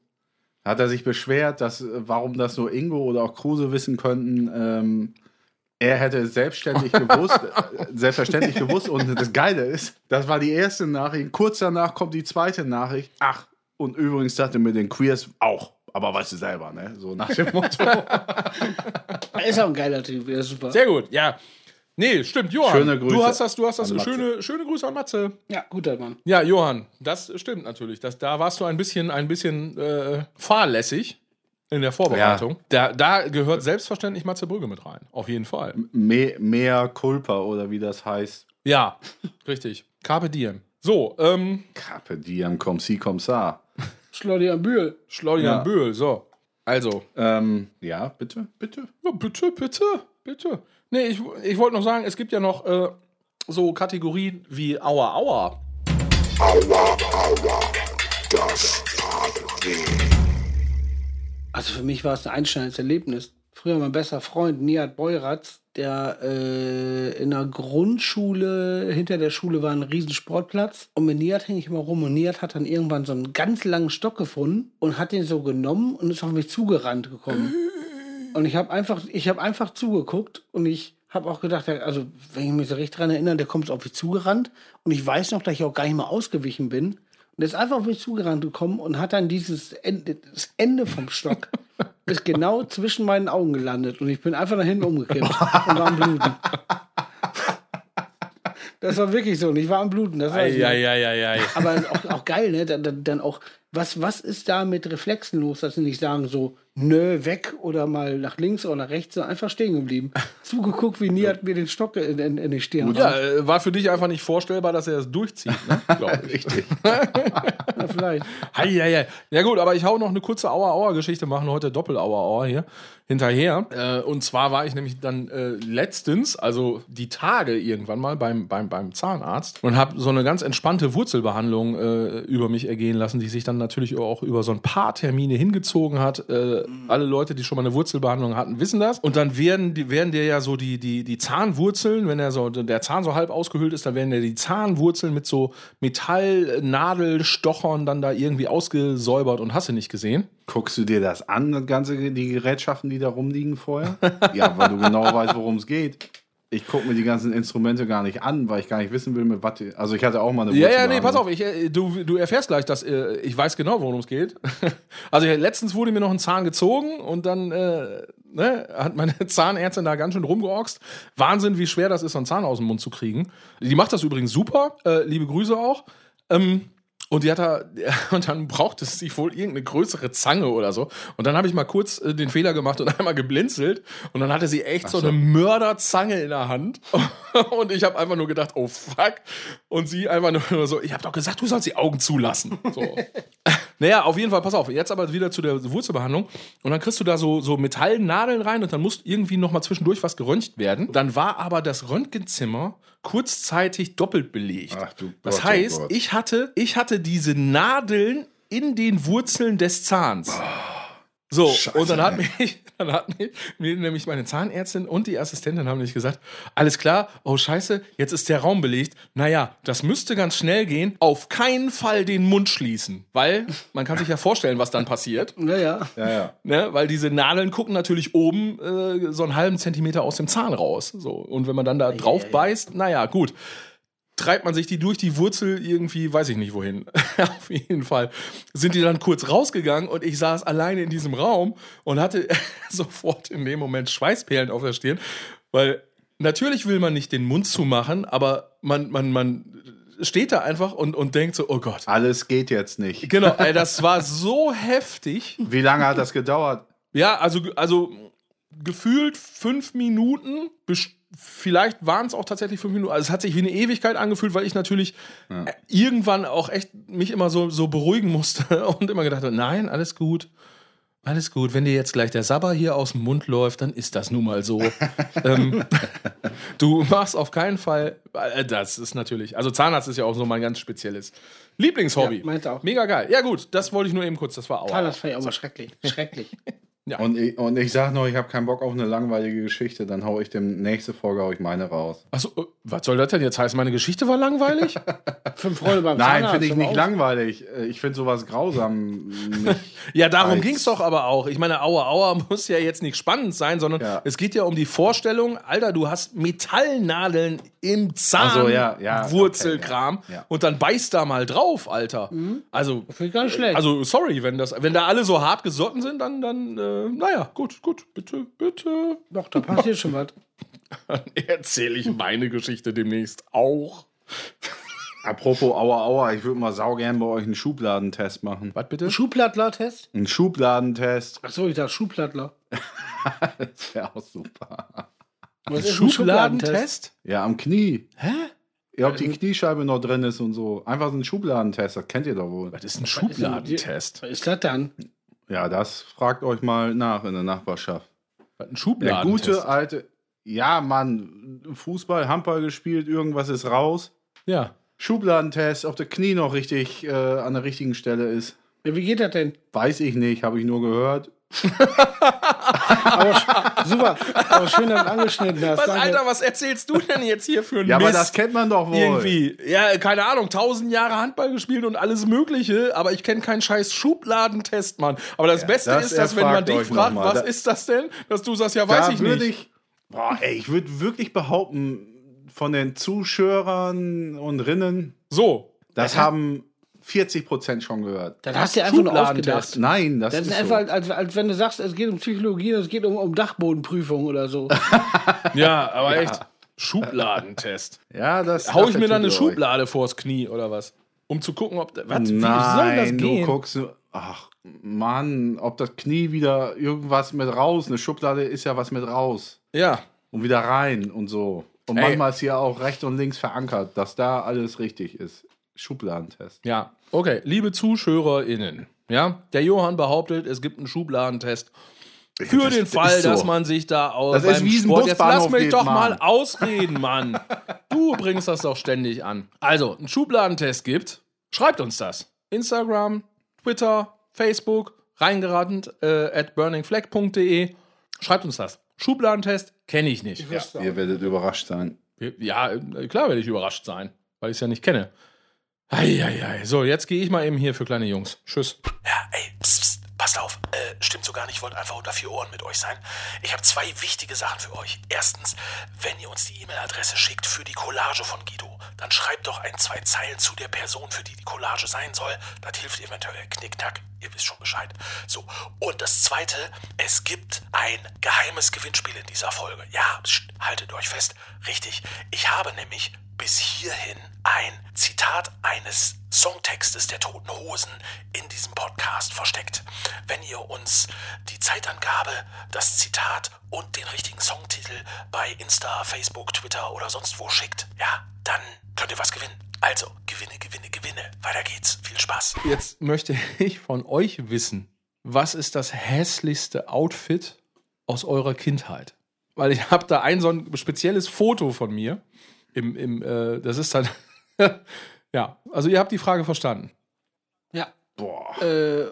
Hat er sich beschwert, dass, äh, warum das nur Ingo oder auch Kruse wissen könnten, ähm, er hätte es selbstständig gewusst, äh, selbstverständlich gewusst. Und das Geile ist, das war die erste Nachricht. Kurz danach kommt die zweite Nachricht. Ach, und übrigens dachte mit den Queers auch. Aber weißt du selber, ne? So nach dem Motto. Er ist auch ein geiler Typ, der ist super. Sehr gut, ja. Nee, stimmt, Johann. Schöne Grüße Du hast das, du hast das. an Matze. Schöne, schöne Grüße an Matze. Ja, guter Mann. Ja, Johann, das stimmt natürlich. Das, da warst du ein bisschen, ein bisschen äh, fahrlässig in der Vorbereitung. Da, da gehört selbstverständlich Matze Brügge mit rein. Auf jeden Fall. Me mehr Culpa oder wie das heißt. Ja, richtig. Carpe diem. So, ähm, Carpe diem, com si, com sa. Schleudian Bühl. Schleudian Ja. Böhl, so. Also, Ähm, ja, bitte, bitte. ja, bitte, bitte, bitte. Nee, ich, ich wollte noch sagen, es gibt ja noch äh, so Kategorien wie Aua, Aua. Also für mich war es ein einschneidendes Erlebnis. Früher mein bester Freund Nihat Beuratz, der äh, in der Grundschule, hinter der Schule war ein riesen Sportplatz. Und mit Nihat hing ich immer rum. Und Nihat hat dann irgendwann so einen ganz langen Stock gefunden und hat den so genommen und ist auf mich zugerannt gekommen. Und ich habe einfach, ich habe einfach zugeguckt und ich habe auch gedacht, also wenn ich mich so recht dran erinnere, der kommt auf mich zugerannt und ich weiß noch, dass ich auch gar nicht mal ausgewichen bin. Und er ist einfach auf mich zugerannt gekommen und hat dann dieses Ende, das Ende vom Stock ist genau zwischen meinen Augen gelandet und ich bin einfach nach hinten umgekippt und war am Bluten. Das war wirklich so und ich war am Bluten. Das weiß ich noch. Eieieiei. Aber auch, auch geil, ne? Dann, dann auch, was, was ist da mit Reflexen los, dass sie nicht sagen so, nö, weg oder mal nach links oder nach rechts, sondern einfach stehen geblieben. Zugeguckt, wie Nihat mir den Stock in, in, in die Stirn Ja, haut. äh, war für dich einfach nicht vorstellbar, dass er das durchzieht, ne? Glaub ich. Richtig. Ja, vielleicht. Heieiei. Ja gut, aber ich hau noch eine kurze Auer-Auer-Geschichte, machen heute Doppel-Auer-Auer hier hinterher. Äh, und zwar war ich nämlich dann äh, letztens, also die Tage irgendwann mal beim, beim, beim Zahnarzt und habe so eine ganz entspannte Wurzelbehandlung äh, über mich ergehen lassen, die sich dann natürlich auch über so ein paar Termine hingezogen hat. Äh, alle Leute, die schon mal eine Wurzelbehandlung hatten, wissen das. Und dann werden, die, werden dir ja so die, die, die Zahnwurzeln, wenn der, so, der Zahn so halb ausgehöhlt ist, dann werden dir die Zahnwurzeln mit so Metallnadelstochern dann da irgendwie ausgesäubert und hast du nicht gesehen. Guckst du dir das an, das ganze, die Gerätschaften, die da rumliegen vorher? ja, weil du genau weißt, worum es geht. Ich gucke mir die ganzen Instrumente gar nicht an, weil ich gar nicht wissen will, mit was. die- Also ich hatte auch mal eine Ja, ja, nee, pass auf, ich, äh, du, du erfährst gleich, dass äh, ich weiß genau, worum es geht. Also ich, letztens wurde mir noch ein Zahn gezogen und dann äh, ne, hat meine Zahnärztin da ganz schön rumgeorxt. Wahnsinn, wie schwer das ist, so einen Zahn aus dem Mund zu kriegen. Die macht das übrigens super, äh, liebe Grüße auch. Ähm, und die hat da, und dann braucht es sich wohl irgendeine größere Zange oder so. Und dann habe ich mal kurz äh, den Fehler gemacht und einmal geblinzelt. Und dann hatte sie echt so. so. eine Mörderzange in der Hand. Und ich habe einfach nur gedacht, oh fuck. Und sie einfach nur so, ich habe doch gesagt, du sollst die Augen zulassen. So. naja, auf jeden Fall, pass auf, jetzt aber wieder zu der Wurzelbehandlung. Und dann kriegst du da so, so Metallnadeln rein und dann muss irgendwie nochmal zwischendurch was geröntgt werden. Dann war aber das Röntgenzimmer kurzzeitig doppelt belegt. Ach du das Gott, oh heißt, Gott. ich hatte, ich hatte diese Nadeln in den Wurzeln des Zahns. So, Scheiße, und dann hat, mich, dann hat mich, mir nämlich meine Zahnärztin und die Assistentin haben nämlich gesagt, alles klar, oh scheiße, jetzt ist der Raum belegt. Naja, das müsste ganz schnell gehen. Auf keinen Fall den Mund schließen. Weil, man kann sich ja vorstellen, was dann passiert. Naja. Ja, ja. Ne? Weil diese Nadeln gucken natürlich oben äh, so einen halben Zentimeter aus dem Zahn raus. So. Und wenn man dann da drauf beißt, naja, gut. Treibt man sich die durch die Wurzel irgendwie, weiß ich nicht wohin. Auf jeden Fall sind die dann kurz rausgegangen und ich saß alleine in diesem Raum und hatte sofort in dem Moment Schweißperlen auf der Stirn, weil natürlich will man nicht den Mund zumachen, aber man, man, man steht da einfach und, und denkt so, oh Gott. Alles geht jetzt nicht. Genau, ey, das war so heftig. Wie lange hat das gedauert? Ja, also, also gefühlt fünf Minuten, best- vielleicht waren es auch tatsächlich fünf Minuten. Also es hat sich wie eine Ewigkeit angefühlt, weil ich natürlich äh, irgendwann auch echt mich immer so, so beruhigen musste und immer gedacht habe, nein, alles gut. Alles gut, wenn dir jetzt gleich der Sabber hier aus dem Mund läuft, dann ist das nun mal so. ähm, du machst auf keinen Fall, äh, das ist natürlich, also Zahnarzt ist ja auch so mein ganz spezielles Lieblingshobby. Ja, meinte auch. Mega geil. Ja gut, das wollte ich nur eben kurz, das war auch. Das fand ich auch mal schrecklich. Schrecklich. Und ich, und ich sag noch, ich habe keinen Bock auf eine langweilige Geschichte, dann hau ich dem nächste Folge hau ich meine raus. Achso, äh, was soll das denn jetzt heißen? Meine Geschichte war langweilig? Fünf Freunde beim Nein, finde ich nicht auch- langweilig. Äh, Ich finde sowas grausam. Nicht. ja, darum ging es doch aber auch. Ich meine, Aua Aua muss ja jetzt nicht spannend sein, sondern Ja. es geht ja um die Vorstellung, Alter, du hast Metallnadeln im Zahn, so, ja, ja, okay, Wurzelkram ja, ja. und dann beißt da mal drauf, Alter. Also, Finde ich gar nicht schlecht. also sorry, wenn das, wenn da alle so hart gesotten sind, dann, dann, äh, naja, gut, gut, bitte, bitte. Doch, da passiert schon was. Dann erzähle ich meine Geschichte demnächst auch. Apropos Aua Aua, ich würde mal saugern bei euch einen Schubladentest machen. Was bitte? Schublattler-Test? Einen Schubladentest. Achso, ich dachte Schublattler. Das wäre auch super. Was ist ein Schubladentest? Ja, am Knie. Hä? Ja, ob die Kniescheibe noch drin ist und so. Einfach so ein Schubladentest, das kennt ihr doch wohl. Was ist ein Schubladentest? Was ist das dann? Ja, das fragt euch mal nach in der Nachbarschaft. Ein Der Schubladentest? gute alte. Ja, Mann, Fußball, Handball gespielt, irgendwas ist raus. Ja. Schubladentest, ob der Knie noch richtig äh, an der richtigen Stelle ist. Ja, wie geht das denn? Weiß ich nicht, habe ich nur gehört. Aber super, aber schön, dass du angeschnitten hast. Was, Danke. Alter, was erzählst du denn jetzt hier für ein Ja, aber Mist? das kennt man doch wohl. irgendwie. Ja, keine Ahnung, tausend Jahre Handball gespielt und alles Mögliche, aber ich kenne keinen scheiß Schubladentest, Mann. Aber das Beste das ist, dass wenn man dich fragt, was Da- ist das denn, dass du sagst, ja, weiß da ich nicht. ich. Boah, ey, ich würde wirklich behaupten, von den Zuschauern und Rinnen, So. das haben 40% schon gehört. Das hast du dir einfach nur Schubladentest. ausgedacht. Nein, das, Das ist ist einfach, so. als, als wenn du sagst, es geht um Psychologie und es geht um, um Dachbodenprüfung oder so. Ja, aber echt. Schubladentest. Ja, das. Hau ich mir dann eine ihr euch. Schublade vors Knie oder was? Um zu gucken, ob. Was? Wie soll das Nein, du gehen? guckst. Ach, Mann, ob das Knie wieder irgendwas mit raus. Eine Schublade ist ja was mit raus. Ja. Und wieder rein und so. Und Ey. manchmal ist hier auch rechts und links verankert, dass da alles richtig ist. Schubladentest. Ja, okay. Liebe ZuschauerInnen, ja, der Johann behauptet, es gibt einen Schubladentest. Für Das den Fall, so. dass man sich da auch Das ist wie ein Sport. Jetzt lass mich doch Mann. mal ausreden, Mann. Du bringst das doch ständig an. Also, einen Schubladentest gibt. Schreibt uns das. Instagram, Twitter, Facebook, reingerannt äh, at burningflag.de. Schreibt uns das. Schubladentest kenne ich nicht. Ja, ihr werdet überrascht sein. Ja, klar werde ich überrascht sein, weil ich es ja nicht kenne. Eieiei. So, jetzt gehe ich mal eben hier für kleine Jungs. Tschüss. Ja, ey, pst, pst, passt auf. Äh, stimmt so gar nicht, ich wollte einfach unter vier Ohren mit euch sein. Ich habe zwei wichtige Sachen für euch. Erstens, wenn ihr uns die E-Mail-Adresse schickt für die Collage von Guido, dann schreibt doch ein, zwei Zeilen zu der Person, für die die Collage sein soll. Das hilft eventuell. Knickknack, ihr wisst schon Bescheid. So, und das Zweite, es gibt ein geheimes Gewinnspiel in dieser Folge. Ja, pst, haltet euch fest. Richtig, ich habe nämlich bis hierhin ein Zitat eines Songtextes der Toten Hosen in diesem Podcast versteckt. Wenn ihr uns die Zeitangabe, das Zitat und den richtigen Songtitel bei Insta, Facebook, Twitter oder sonst wo schickt, ja, dann könnt ihr was gewinnen. Also, gewinne, gewinne, gewinne. Weiter geht's. Viel Spaß. Jetzt möchte ich von euch wissen, was ist das hässlichste Outfit aus eurer Kindheit? Weil ich habe da ein so ein spezielles Foto von mir. Im, im, äh, das ist dann. ja, also ihr habt die Frage verstanden. Ja. Boah. Äh,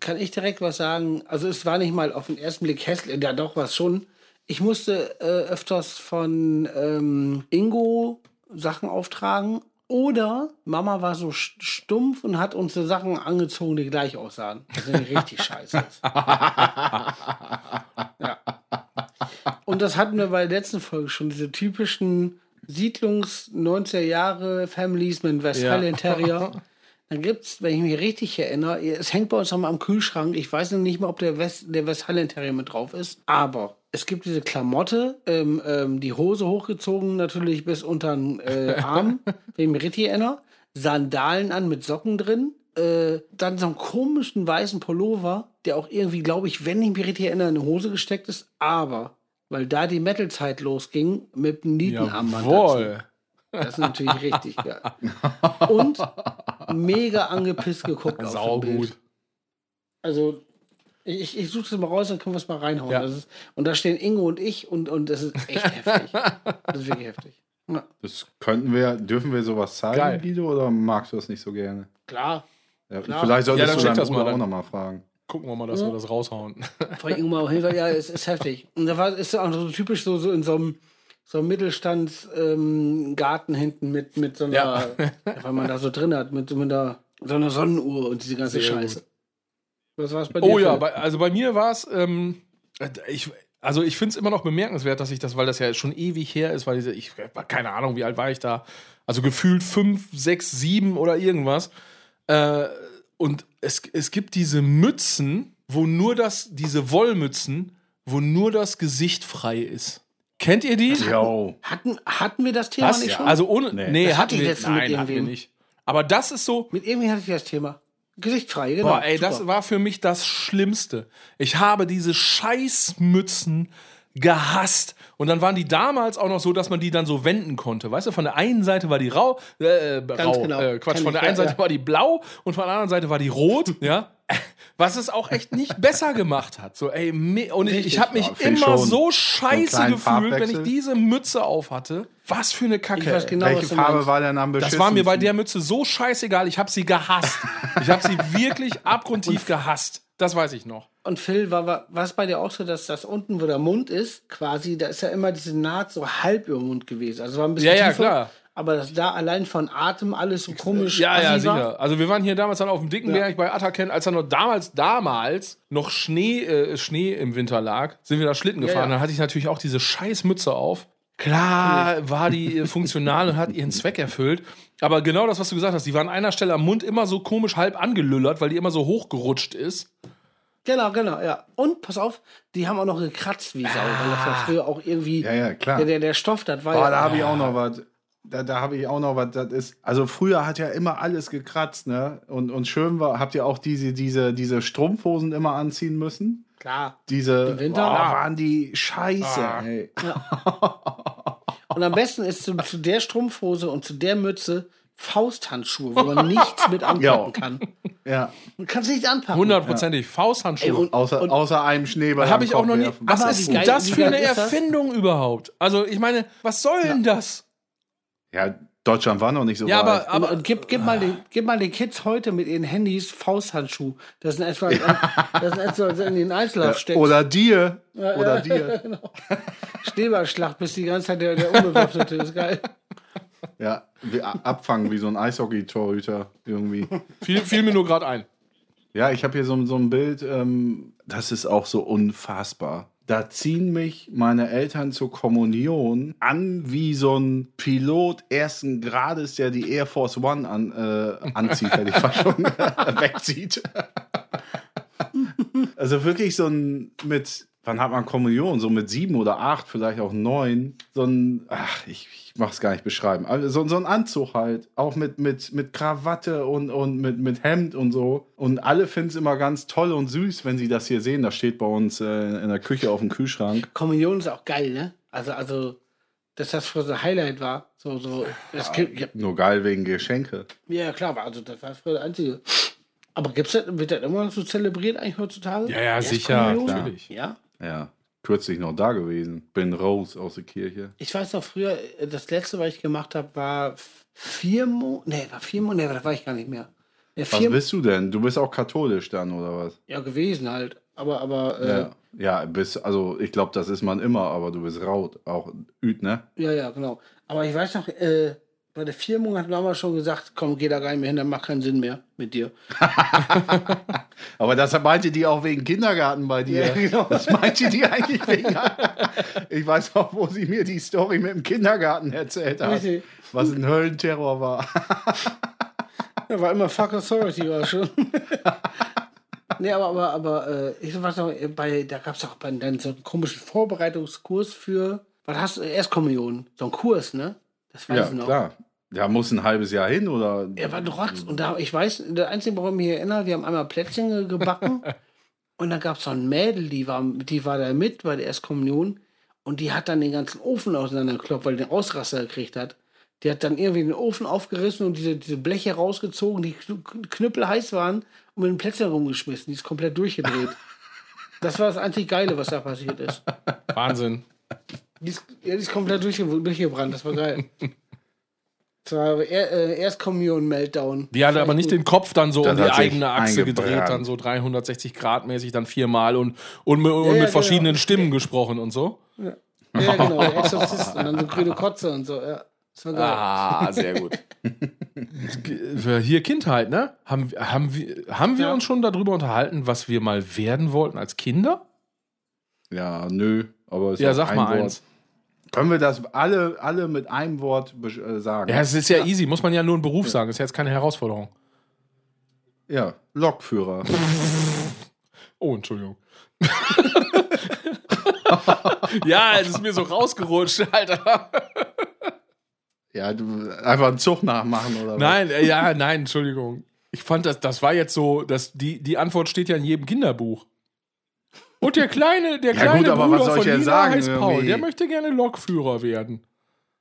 kann ich direkt was sagen? Also es war nicht mal auf den ersten Blick hässlich, ja doch was schon. Ich musste äh, öfters von ähm, Ingo Sachen auftragen oder Mama war so stumpf und hat uns so Sachen angezogen, die gleich aussahen. Das ist richtig scheiße. ja. Und das hatten wir bei der letzten Folge schon, diese typischen Siedlungs 90er Jahre Families mit Westphalian ja. Terrier. Dann gibt es, wenn ich mich richtig erinnere, es hängt bei uns nochmal am Kühlschrank. Ich weiß noch nicht mal, ob der West, der Westphalian Terrier mit drauf ist. Aber es gibt diese Klamotte, ähm, ähm, die Hose hochgezogen natürlich bis unter den äh, Arm, wenn ich mich richtig erinnere. Sandalen an mit Socken drin. Äh, dann so einen komischen weißen Pullover, der auch irgendwie, glaube ich, wenn ich mich richtig erinnere, in eine Hose gesteckt ist. Aber weil da die Metal-Zeit losging mit dem Nietenarmband. Jawohl. Das ist natürlich richtig geil. Und mega angepisst geguckt Sau auf dem Bild. gut. Also, ich, ich suche das mal raus, dann können wir es mal reinhauen. Ja. Ist, und da stehen Ingo und ich und, und das ist echt heftig. Das ist wirklich heftig. Ja. Das könnten wir, dürfen wir sowas zeigen. Guido, oder magst du das nicht so gerne? Klar. Ja, Klar. Vielleicht solltest ja, du deinen das mal, auch nochmal fragen. Gucken wir mal, dass ja. wir das raushauen. Vor allem mal auf jeden Fall, ja, es ist heftig. Und da war ist auch so typisch so, so in so einem so einem Mittelstandsgarten ähm, hinten mit, mit so einer, ja. weil man da so drin hat, mit, mit einer, so einer Sonnenuhr und diese ganze Sehr Scheiße. Gut. Was war es bei dir? Oh ja, bei, also bei mir war es, ähm, ich, also ich finde es immer noch bemerkenswert, dass ich das, weil das ja schon ewig her ist, weil diese, ich keine Ahnung, wie alt war ich da, also gefühlt fünf, sechs, sieben oder irgendwas. Äh, und es, es gibt diese Mützen, wo nur das, diese Wollmützen, wo nur das Gesicht frei ist. Kennt ihr die? Ja. Hatten, hatten wir das Thema Was? nicht schon? Also ohne, nee, nee hatten wir, nein, hatten wir nicht. Aber das ist so. Mit irgendwie hatte ich das Thema. Gesichtfrei, genau. Boah, ey, Super. das war für mich das Schlimmste. Ich habe diese Scheißmützen gehasst. Und dann waren die damals auch noch so, dass man die dann so wenden konnte. Weißt du, von der einen Seite war die rau, äh, rau genau. äh, Quatsch, Kann von der einen Seite ja. war die blau und von der anderen Seite war die rot, ja. Was es auch echt nicht besser gemacht hat. So, ey, und ich, ich habe mich ja, immer so scheiße gefühlt, wenn ich diese Mütze auf hatte. Was für eine Kacke. Ich genau, Welche Farbe war denn am Das war mir bei der Mütze so scheißegal. Ich habe sie gehasst. ich habe sie wirklich abgrundtief gehasst. Das weiß ich noch. Und Phil, war, war es bei dir auch so, dass das unten, wo der Mund ist, quasi, da ist ja immer diese Naht so halb über Mund gewesen. Also war ein bisschen ja, ja, klar. Aber das da allein von Atem alles so komisch Ja, ja, sicher. War. Also wir waren hier damals dann auf dem Dickenberg ja. bei Ataken, als da noch damals, damals noch Schnee, äh, Schnee im Winter lag, sind wir da Schlitten gefahren. Ja, ja. Dann hatte ich natürlich auch diese scheiß Mütze auf. Klar war die äh, funktional und hat ihren Zweck erfüllt. Aber genau das, was du gesagt hast, die war an einer Stelle am Mund immer so komisch halb angelüllert, weil die immer so hochgerutscht ist. Genau, genau, ja. Und pass auf, die haben auch noch gekratzt wie Sau, ah. weil das ja früher auch irgendwie. Ja, ja, klar. Der, der, der Stoff, das war Boah, ja. Da habe ich auch noch was. Da, da habe ich auch noch was. Das ist, also früher hat ja immer alles gekratzt, ne? Und, und schön war, habt ihr auch diese, diese, diese Strumpfhosen immer anziehen müssen? Klar. Diese, Im Winter boah, waren die scheiße, ah. ey. Ja. Und am besten ist zu, zu der Strumpfhose und zu der Mütze Fausthandschuhe, wo man nichts mit anpacken kann. Ja. Man kann es nicht anpacken. Hundertprozentig. Ja. Fausthandschuhe. Ey, und, außer, und, außer einem Schneeball. Habe ich auch noch nie. Was Aber ist das für eine Erfindung überhaupt? Also, ich meine, was soll denn ja. das? Ja, Deutschland war noch nicht so Ja, weit. aber, aber und gib, gib, mal den, gib mal den Kids heute mit ihren Handys Fausthandschuh. Das sind etwa, das sind etwa in den Einzelhaft steckt. Oder dir. Oder dir. genau. Schneeballschlacht, bis die ganze Zeit der, der Unbewaffnete ist geil. Ja, abfangen wie so ein Eishockey-Torhüter irgendwie. fiel, fiel mir nur gerade ein. Ja, ich habe hier so, so ein Bild, ähm, das ist auch so unfassbar. Da ziehen mich meine Eltern zur Kommunion an wie so ein Pilot ersten Grades, der die Air Force One an, äh, anzieht, hätte ich fast schon wegzieht. also wirklich so ein mit, wann hat man Kommunion? So mit sieben oder acht, vielleicht auch neun. So ein, ach, ich, ich mach's gar nicht beschreiben. Also so, so ein Anzug halt, auch mit, mit, mit Krawatte und, und mit, mit Hemd und so. Und alle finden es immer ganz toll und süß, wenn sie das hier sehen. Das steht bei uns äh, in der Küche auf dem Kühlschrank. Kommunion ist auch geil, ne? Also, also, dass das früher so Highlight war. So, so. Das gibt, ja, Nur geil wegen Geschenke. ja, klar, also das war früher das Einzige. Aber gibt's das, wird das immer noch so zelebriert eigentlich heutzutage? Ja, ja, Erst sicher, Kommunion? natürlich. Ja. Ja, kürzlich noch da gewesen. Bin raus aus der Kirche. Ich weiß noch früher, äh, das letzte, was ich gemacht habe, war vier Monate. Nee, war vier Monate, nee, das war ich gar nicht mehr. Nee, Was bist du denn? Du bist auch katholisch dann, oder was? ja gewesen halt. Aber, aber, äh, Ja, ja bist, also ich glaube, das ist man immer, aber du bist raut, auch üt, ne? Ja, ja, genau. Aber ich weiß noch, äh, bei der Monaten haben wir schon gesagt, komm, geh da rein mehr hin, dann macht keinen Sinn mehr mit dir. Aber das meinte die auch wegen Kindergarten bei dir. Ja, genau. Das meinte die eigentlich wegen. ich weiß auch, wo sie mir die Story mit dem Kindergarten erzählt hat. Richtig. Was ein Höllenterror war. Ja, war immer Fuck Authority, war schon. nee, aber, aber, aber äh, ich weiß noch, äh, bei, da gab es auch bei, dann so einen komischen Vorbereitungskurs für, was hast du, Erstkommunion, so ein Kurs, ne? Das weiß Ja, ich noch. klar. Da muss ein halbes Jahr hin, oder? Er war ein Rotz. Und da, ich weiß, der einzige, woran ich mich erinnere, wir haben einmal Plätzchen gebacken. und dann gab es so ein Mädel, die war, die war da mit bei der Erstkommunion. Und die hat dann den ganzen Ofen auseinandergekloppt, weil die den Ausraster gekriegt hat. Die hat dann irgendwie den Ofen aufgerissen und diese, diese Bleche rausgezogen, die kn- Knüppel heiß waren und mit den Plätzchen rumgeschmissen. Die ist komplett durchgedreht. das war das einzig Geile, was da passiert ist. Wahnsinn. Die ist, ja, die ist komplett durchge durchgebrannt, das war geil. Das war er, äh, Erstkommunion-Meltdown. Die hatte aber nicht den Kopf dann so Das um die eigene Achse gedreht, dann so 360 Grad mäßig, dann viermal und, und, mit- und ja, mit genau. verschiedenen Stimmen gesprochen und so. Ja, genau, der Exorzist und dann so grüne Kotze und so, ja. Das war geil. Ah, sehr gut. Hier Kindheit, ne? Haben, haben wir, haben wir Ja. uns schon darüber unterhalten, was wir mal werden wollten als Kinder? Ja, nö. Aber ist Ja, auch sag ein mal Wort. eins. Können wir das alle, alle mit einem Wort äh, sagen? Ja, es ist ja, easy, muss man ja nur einen Beruf sagen, ist ja jetzt keine Herausforderung. Ja, Lokführer. Oh, Entschuldigung. ja, es ist mir so rausgerutscht, Alter. ja, du, einfach einen Zug nachmachen oder was? Nein, äh, ja, nein, Entschuldigung. Ich fand das, das war jetzt so, dass die, die Antwort steht ja in jedem Kinderbuch. Und der kleine, der Ja, kleine gut, aber Bruder was soll von ich denn Nina sagen, heißt Paul, irgendwie? der möchte gerne Lokführer werden.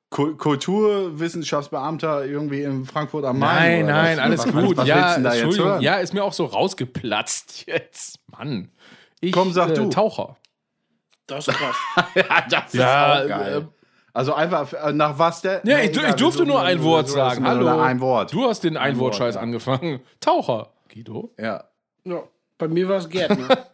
Kul- Kulturwissenschaftsbeamter irgendwie in Frankfurt am Main. Nein, nein, was? alles was, gut. Was ja, Entschuldigung, ja, ist mir auch so rausgeplatzt jetzt. Mann. Ich, Komm, sag äh, du. Taucher. Das ist krass. ja, das Ja, ist auch geil. äh, Also einfach äh, nach was der. Ja, Nee, ich, ich durfte nur ein Wort sagen. Hallo. nur Ein Wort. Du hast den Einwortscheiß Wort, ja. angefangen. Taucher. Guido? Ja. Ja, bei mir war es Gärtner.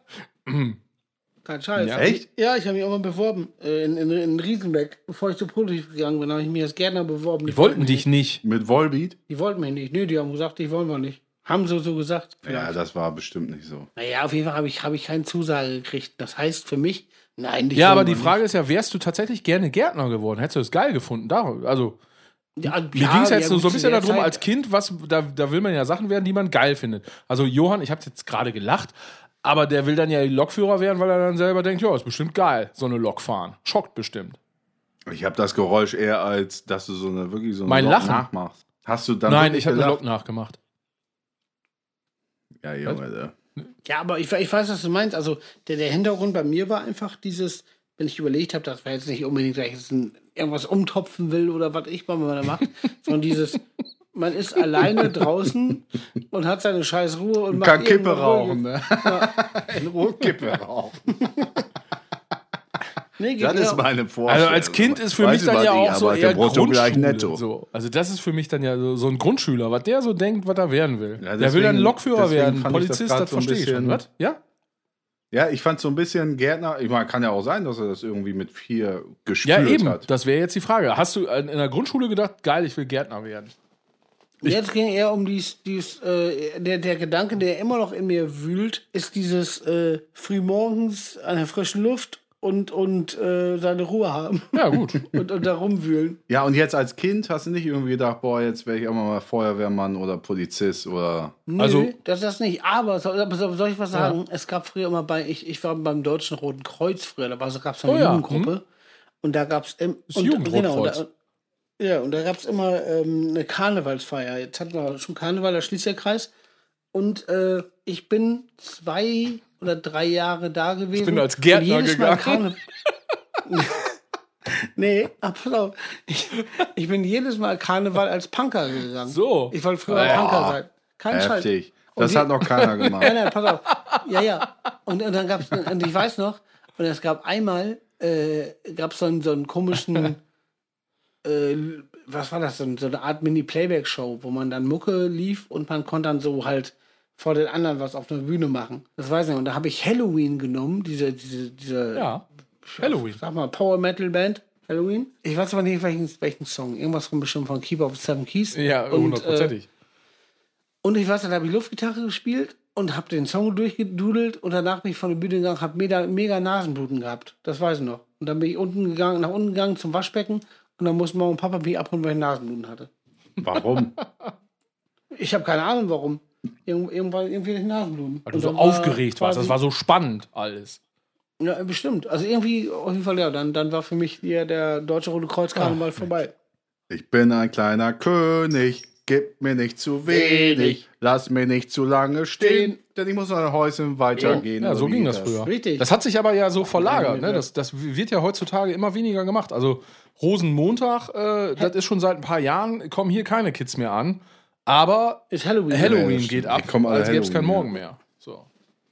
Kein Scheiß. Ja. Echt? Ja, ich habe mich auch mal beworben äh, in, in, in Riesenbeck. Bevor ich zu Prototyp gegangen bin, habe ich mich als Gärtner beworben. Die wollten dich nicht. Mit Volbeat? Die wollten mich nicht. Nö, die haben gesagt, die wollen wir nicht. Haben sie so gesagt. Ja, das war bestimmt nicht so. Naja, auf jeden Fall habe ich, hab ich keine Zusage gekriegt. Das heißt für mich, nein, die Ja, aber die Frage ist ja, wärst du tatsächlich gerne Gärtner geworden? Hättest du es geil gefunden? Darum, also, nicht. Ja, mir ging es jetzt so, gut, so ein bisschen darum, Zeit- als Kind, was, da, da will man ja Sachen werden, die man geil findet. Also, Johann, ich habe jetzt gerade gelacht, aber der will dann ja Lokführer werden, weil er dann selber denkt, ja, ist bestimmt geil, so eine Lok fahren. Schockt bestimmt. Ich habe das Geräusch eher als, dass du so eine wirklich so eine Mein Lok Lachen? nachmachst. Hast du dann Nein, ich habe eine? Lok nachgemacht. Ja, Junge. Ja, aber ich, ich weiß, was du meinst. Also der, der Hintergrund bei mir war einfach dieses, wenn ich überlegt habe, das war jetzt nicht unbedingt, dass ich jetzt ein, irgendwas umtopfen will oder was ich mal da macht, sondern dieses, man ist alleine draußen und hat seine scheiß Ruhe und macht Kann Kippe rauchen, ne? In Ruhe Kippe rauchen. Nee, das genau. ist meine Vorstellung. Also als Kind ist für Weiß mich ich, dann ja auch so eher netto. So. Also das ist für mich dann ja so, so ein Grundschüler, was der so denkt, was er werden will. Ja, der will dann deswegen- Lokführer deswegen werden, das Polizist, grad das, so verstehe ich schon. Was? Ja? Ja, ich fand so ein bisschen Gärtner, ich meine, kann ja auch sein, dass er das irgendwie mit vier gespürt Ja, eben. hat. Das wäre jetzt die Frage. Hast du in der Grundschule gedacht, geil, ich will Gärtner werden? Jetzt ging eher um dies, dies äh, der, der Gedanke, der immer noch in mir wühlt, ist dieses äh, frühmorgens an der frischen Luft und, und äh, seine Ruhe haben Ja, gut. und, und da rumwühlen. Ja, und jetzt als Kind hast du nicht irgendwie gedacht, boah, jetzt wäre ich auch mal Feuerwehrmann oder Polizist oder. Nö, Also- das ist das nicht. Aber soll, soll ich was sagen? Es gab früher immer bei, ich, ich war beim Deutschen Roten Kreuz früher, da gab es eine Oh ja, Jugendgruppe. Und da gab es im Das und, Jugendrotkreuz. und da, ja, und da gab es immer ähm, eine Karnevalsfeier. Jetzt hatten wir schon Karneval, da schließt der Kreis. Und äh, ich bin zwei oder drei Jahre da gewesen. bin als Gärtner jedes Mal gegangen. Karne- nee, auf. Ich, ich bin jedes Mal Karneval als Punker gegangen. So. Ich wollte früher Ja. Punker sein. Kein Scheiß. Heftig. Und Das die- hat noch keiner gemacht. Nein, nein, pass auf. Ja, ja. Und, und dann gab es, und ich weiß noch, und es gab einmal, äh, gab es so einen, so einen komischen, äh, was war das, so, ein- so eine Art Mini-Playback-Show, wo man dann Mucke lief und man konnte dann so halt vor den anderen was auf der Bühne machen. Das weiß ich nicht. Und da habe ich Halloween genommen, diese, diese, diese, Ja. Halloween. sag mal, Power Metal Band. Halloween. Ich weiß aber nicht, welchen, welchen Song. Irgendwas von bestimmt von Keeper of Seven Keys. Ja, Und, äh, hundertprozentig. und ich weiß, dann habe ich Luftgitarre gespielt und habe den Song durchgedudelt und danach bin ich von der Bühne gegangen, habe mega, mega Nasenbluten gehabt. Das weiß ich noch. Und dann bin ich unten gegangen, nach unten gegangen zum Waschbecken und dann musste Mama und Papa mich abholen, weil ich Nasenbluten hatte. Warum? Ich habe keine Ahnung, warum. Irgend, irgendwann irgendwie hatte ich Nasenbluten. Weil du so war aufgeregt warst. Das war so spannend alles. Ja, bestimmt. Also irgendwie, auf jeden Fall, ja, dann, dann war für mich hier der Deutsche Rote Kreuz Karneval vorbei. Ich bin ein kleiner König, gib mir nicht zu wenig, lass mir nicht zu lange stehen, denn ich muss nach Häuschen weitergehen. Ja, so ging das früher. Richtig. Das hat sich aber ja so verlagert. Ja, Ne? Das, das wird ja heutzutage immer weniger gemacht. Also Rosenmontag, äh, das ist schon seit ein paar Jahren, kommen hier keine Kids mehr an. Aber Ist Halloween. Halloween geht ab, als gäbe es kein Halloween, Morgen mehr. So.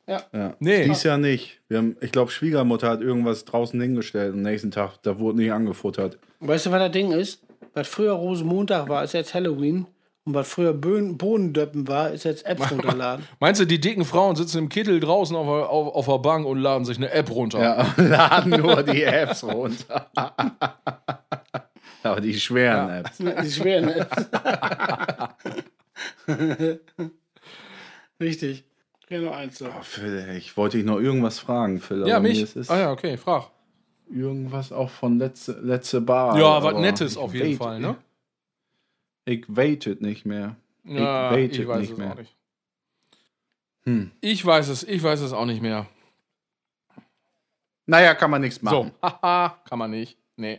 Ja. Ja. Nee. Dies Jahr nicht. Wir haben, ich glaube, Schwiegermutter hat irgendwas draußen hingestellt am nächsten Tag. Da wurde nicht angefuttert. Weißt du, was das Ding ist? Was früher Rosenmontag war, ist jetzt Halloween. Und was früher Bohnendöppen war, ist jetzt Apps runterladen. Meinst du, die dicken Frauen sitzen im Kittel draußen auf, der- auf, auf der Bank und laden sich eine App runter? Ja, laden nur die Apps runter. Aber die schweren Apps. Die schweren Apps. Richtig. Genau eins so. Oh, Phil, ich wollte dich noch irgendwas fragen, Phil. Ja, mich. Ah ja, okay, frag. Irgendwas auch von letzte, letzte Bar. Ja, was Nettes auf jeden Fall, ne? Ich waitet nicht mehr. Ja, waitet ich weiß nicht es mehr. auch nicht. Hm. Ich weiß es, ich weiß es auch nicht mehr. Naja, kann man nichts machen. So, haha, kann man nicht. Nee.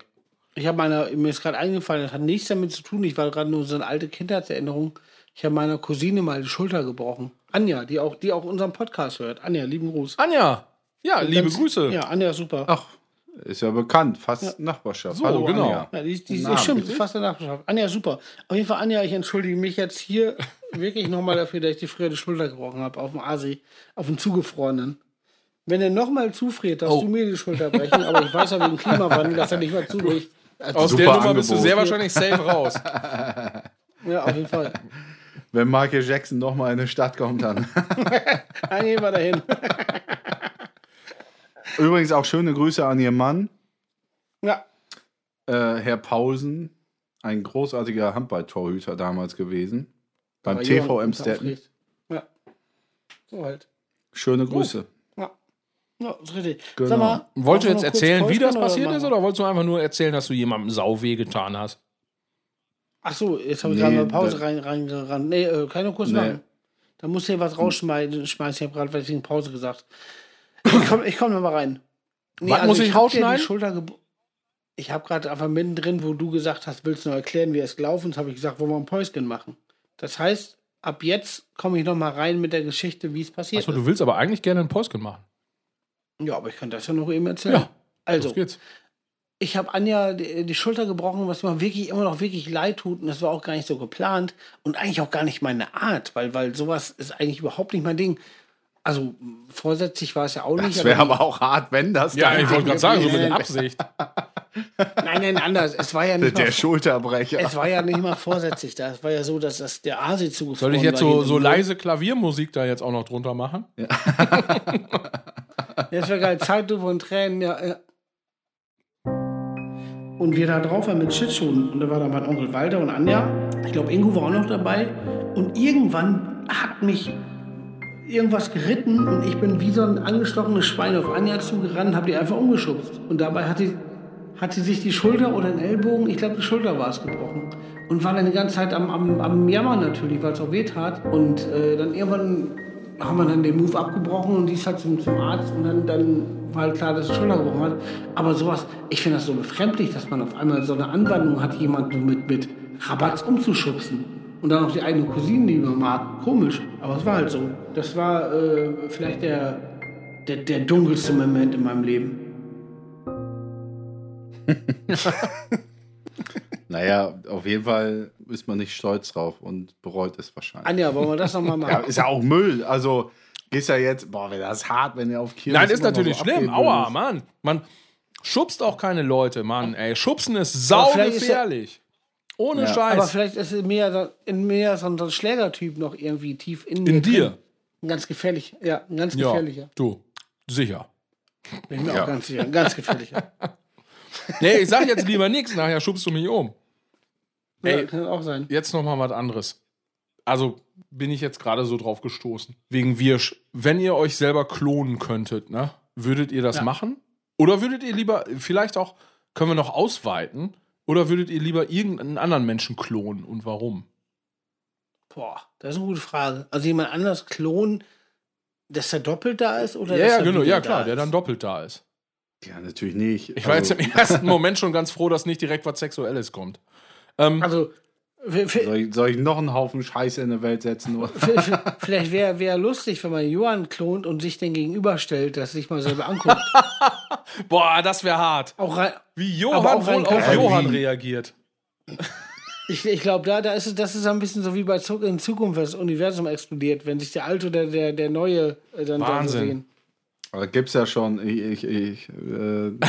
Ich habe meiner, mir ist gerade eingefallen, das hat nichts damit zu tun. Ich war gerade nur so eine alte Kindheitserinnerung. Ich habe meiner Cousine mal die Schulter gebrochen. Anja, die auch, die auch unseren Podcast hört. Anja, lieben Gruß. Anja, ja, liebe Ganz- Grüße. Ja, Anja, super. Ach, ist ja bekannt. Fast Nachbarschaft. So, Hallo, genau. Anja. Ja, die, die, Namen, stimmt, fast der Nachbarschaft. Anja, super. Auf jeden Fall, Anja, ich entschuldige mich jetzt hier wirklich nochmal dafür, dass ich dir früher die Schulter gebrochen habe, auf dem Asi, auf dem Zugefrorenen. Wenn er nochmal zufriert, darfst Oh. du mir die Schulter brechen, aber ich weiß ja wegen Klimawandel, dass er nicht mehr zubricht. Also, Aus der Nummer bist du Angebot. sehr wahrscheinlich safe raus. ja, auf jeden Fall. Wenn Michael Jackson noch mal in eine Stadt kommt, dann. Dann gehen wir dahin. Übrigens auch schöne Grüße an Ihr Mann, Ja, äh, Herr Paulsen. Ein großartiger Handballtorhüter damals gewesen. Beim aber TV aufregt. Ja. So halt. Schöne Grüße. Ja. Ja, ist richtig. Genau. Sag mal, Wolltest du jetzt erzählen, wie das passiert machen ist, oder wolltest du einfach nur erzählen, dass du jemandem sau weh getan hast? Ach so, jetzt habe ich Nee, gerade mal Pause rein, reingerannt. Nee, äh, nur kurz Nee. machen. Da musst du hier was rausschmeißen. Schmeißen. Ich habe gerade wegen Pause gesagt. Ich komme ich komm noch mal rein. Nee, Was muss ich dir rausschneiden? Die Schulter gebo- ich habe gerade einfach mittendrin, wo du gesagt hast, willst du noch erklären, wie es gelaufen ist, habe ich gesagt, wollen wir ein Päuschen machen. Das heißt, ab jetzt komme ich noch mal rein mit der Geschichte, wie es passiert Achso, du willst aber eigentlich gerne einen Päuschen machen. ist. Ja, aber ich kann das ja noch eben erzählen. Ja, also, Los geht's. ich habe Anja die, die Schulter gebrochen, was mir wirklich immer noch wirklich leid tut. Und das war auch gar nicht so geplant und eigentlich auch gar nicht meine Art, weil, weil sowas ist eigentlich überhaupt nicht mein Ding. Also vorsätzlich war es ja auch nicht. Das wäre aber auch hart, wenn das Ja, ich wollte gerade sagen, so mit Nein, der nein. Absicht. Nein, nein, anders. Es war ja nicht der mal, Schulterbrecher. es war ja nicht mal vorsätzlich da. Es war ja so, dass das der Asi zugefroren Soll ich jetzt so, so leise Klaviermusik da jetzt auch noch drunter machen? Ja, das wäre geil. Zeitlupe und Tränen, ja, ja. Und wir da drauf waren mit Schlittschuhen. Und da war da mein Onkel Walter und Anja. Ich glaube, Ingo war auch noch dabei. Und irgendwann hat mich irgendwas geritten und ich bin wie so ein angestochenes Schwein auf Anja zugerannt, habe die einfach umgeschubst. Und dabei hat die, hat sie sich die Schulter oder den Ellbogen, ich glaube die Schulter war es gebrochen. Und war dann die ganze Zeit am, am, am Jammern natürlich, weil es auch weh tat. Und äh, dann irgendwann haben wir dann den Move abgebrochen und die ist halt zum, zum Arzt und dann, dann war halt klar, dass die Schulter gebrochen hat. Aber sowas, ich finde das so befremdlich, dass man auf einmal so eine Anwandlung hat, jemanden mit, mit Rabatz umzuschubsen. Und dann noch die eigene Cousine, die man mag. Komisch. Aber es war halt so. Das war äh, vielleicht der, der, der dunkelste Moment in meinem Leben. Naja, auf jeden Fall ist man nicht stolz drauf und bereut es wahrscheinlich. Anja, wollen wir das nochmal machen? Ja, ist ja auch Müll. Also gehst ja jetzt, boah, wäre das hart, wenn ihr auf Kirmes Nein, ist natürlich so schlimm. Aua. Mann. Man schubst auch keine Leute, Mann. Ey, schubsen ist sau ist gefährlich. Ohne Ja. Scheiß. Aber vielleicht ist in mir, so- in mir so ein, Schlägertyp noch irgendwie tief in mir. In dir? drin. Ein ganz gefährlich, ja, ein ganz ja, gefährlicher. du. Sicher. Bin ich mir Ja. auch ganz sicher. Ein ganz gefährlicher. Nee, ich sag jetzt lieber nichts, nachher schubst du mich um. ja, Ey. kann auch sein. Jetzt noch mal was anderes. Also bin ich jetzt gerade so drauf gestoßen. Wegen Wirsch. Wenn ihr euch selber klonen könntet, ne? Würdet ihr das Ja. machen? Oder würdet ihr lieber, vielleicht auch, können wir noch ausweiten, oder würdet ihr lieber irgendeinen anderen Menschen klonen und warum? Boah, das ist eine gute Frage. Also jemand anders klonen, dass er doppelt da ist? Oder Ja, dass ja, genau, ja klar, der dann doppelt da ist. Ja, natürlich nicht. Ich war Also, jetzt im ersten Moment schon ganz froh, dass nicht direkt was Sexuelles kommt. Ähm, Also, soll, ich, soll ich noch einen Haufen Scheiße in die Welt setzen? Vielleicht wäre wär lustig, wenn man Johann klont und sich den gegenüberstellt, dass sich mal selber anguckt. boah, das wäre hart. auch rein, Wie Johann wohl auf. Johann reagiert. ich ich glaube, da, da ist es, das ist ein bisschen so wie bei Zurück in Zukunft, wenn das Universum explodiert, wenn sich der alte oder der, der neue äh, dann da so Wahnsinn. sehen. Aber gibt's ja schon. Ich, ich, ich äh,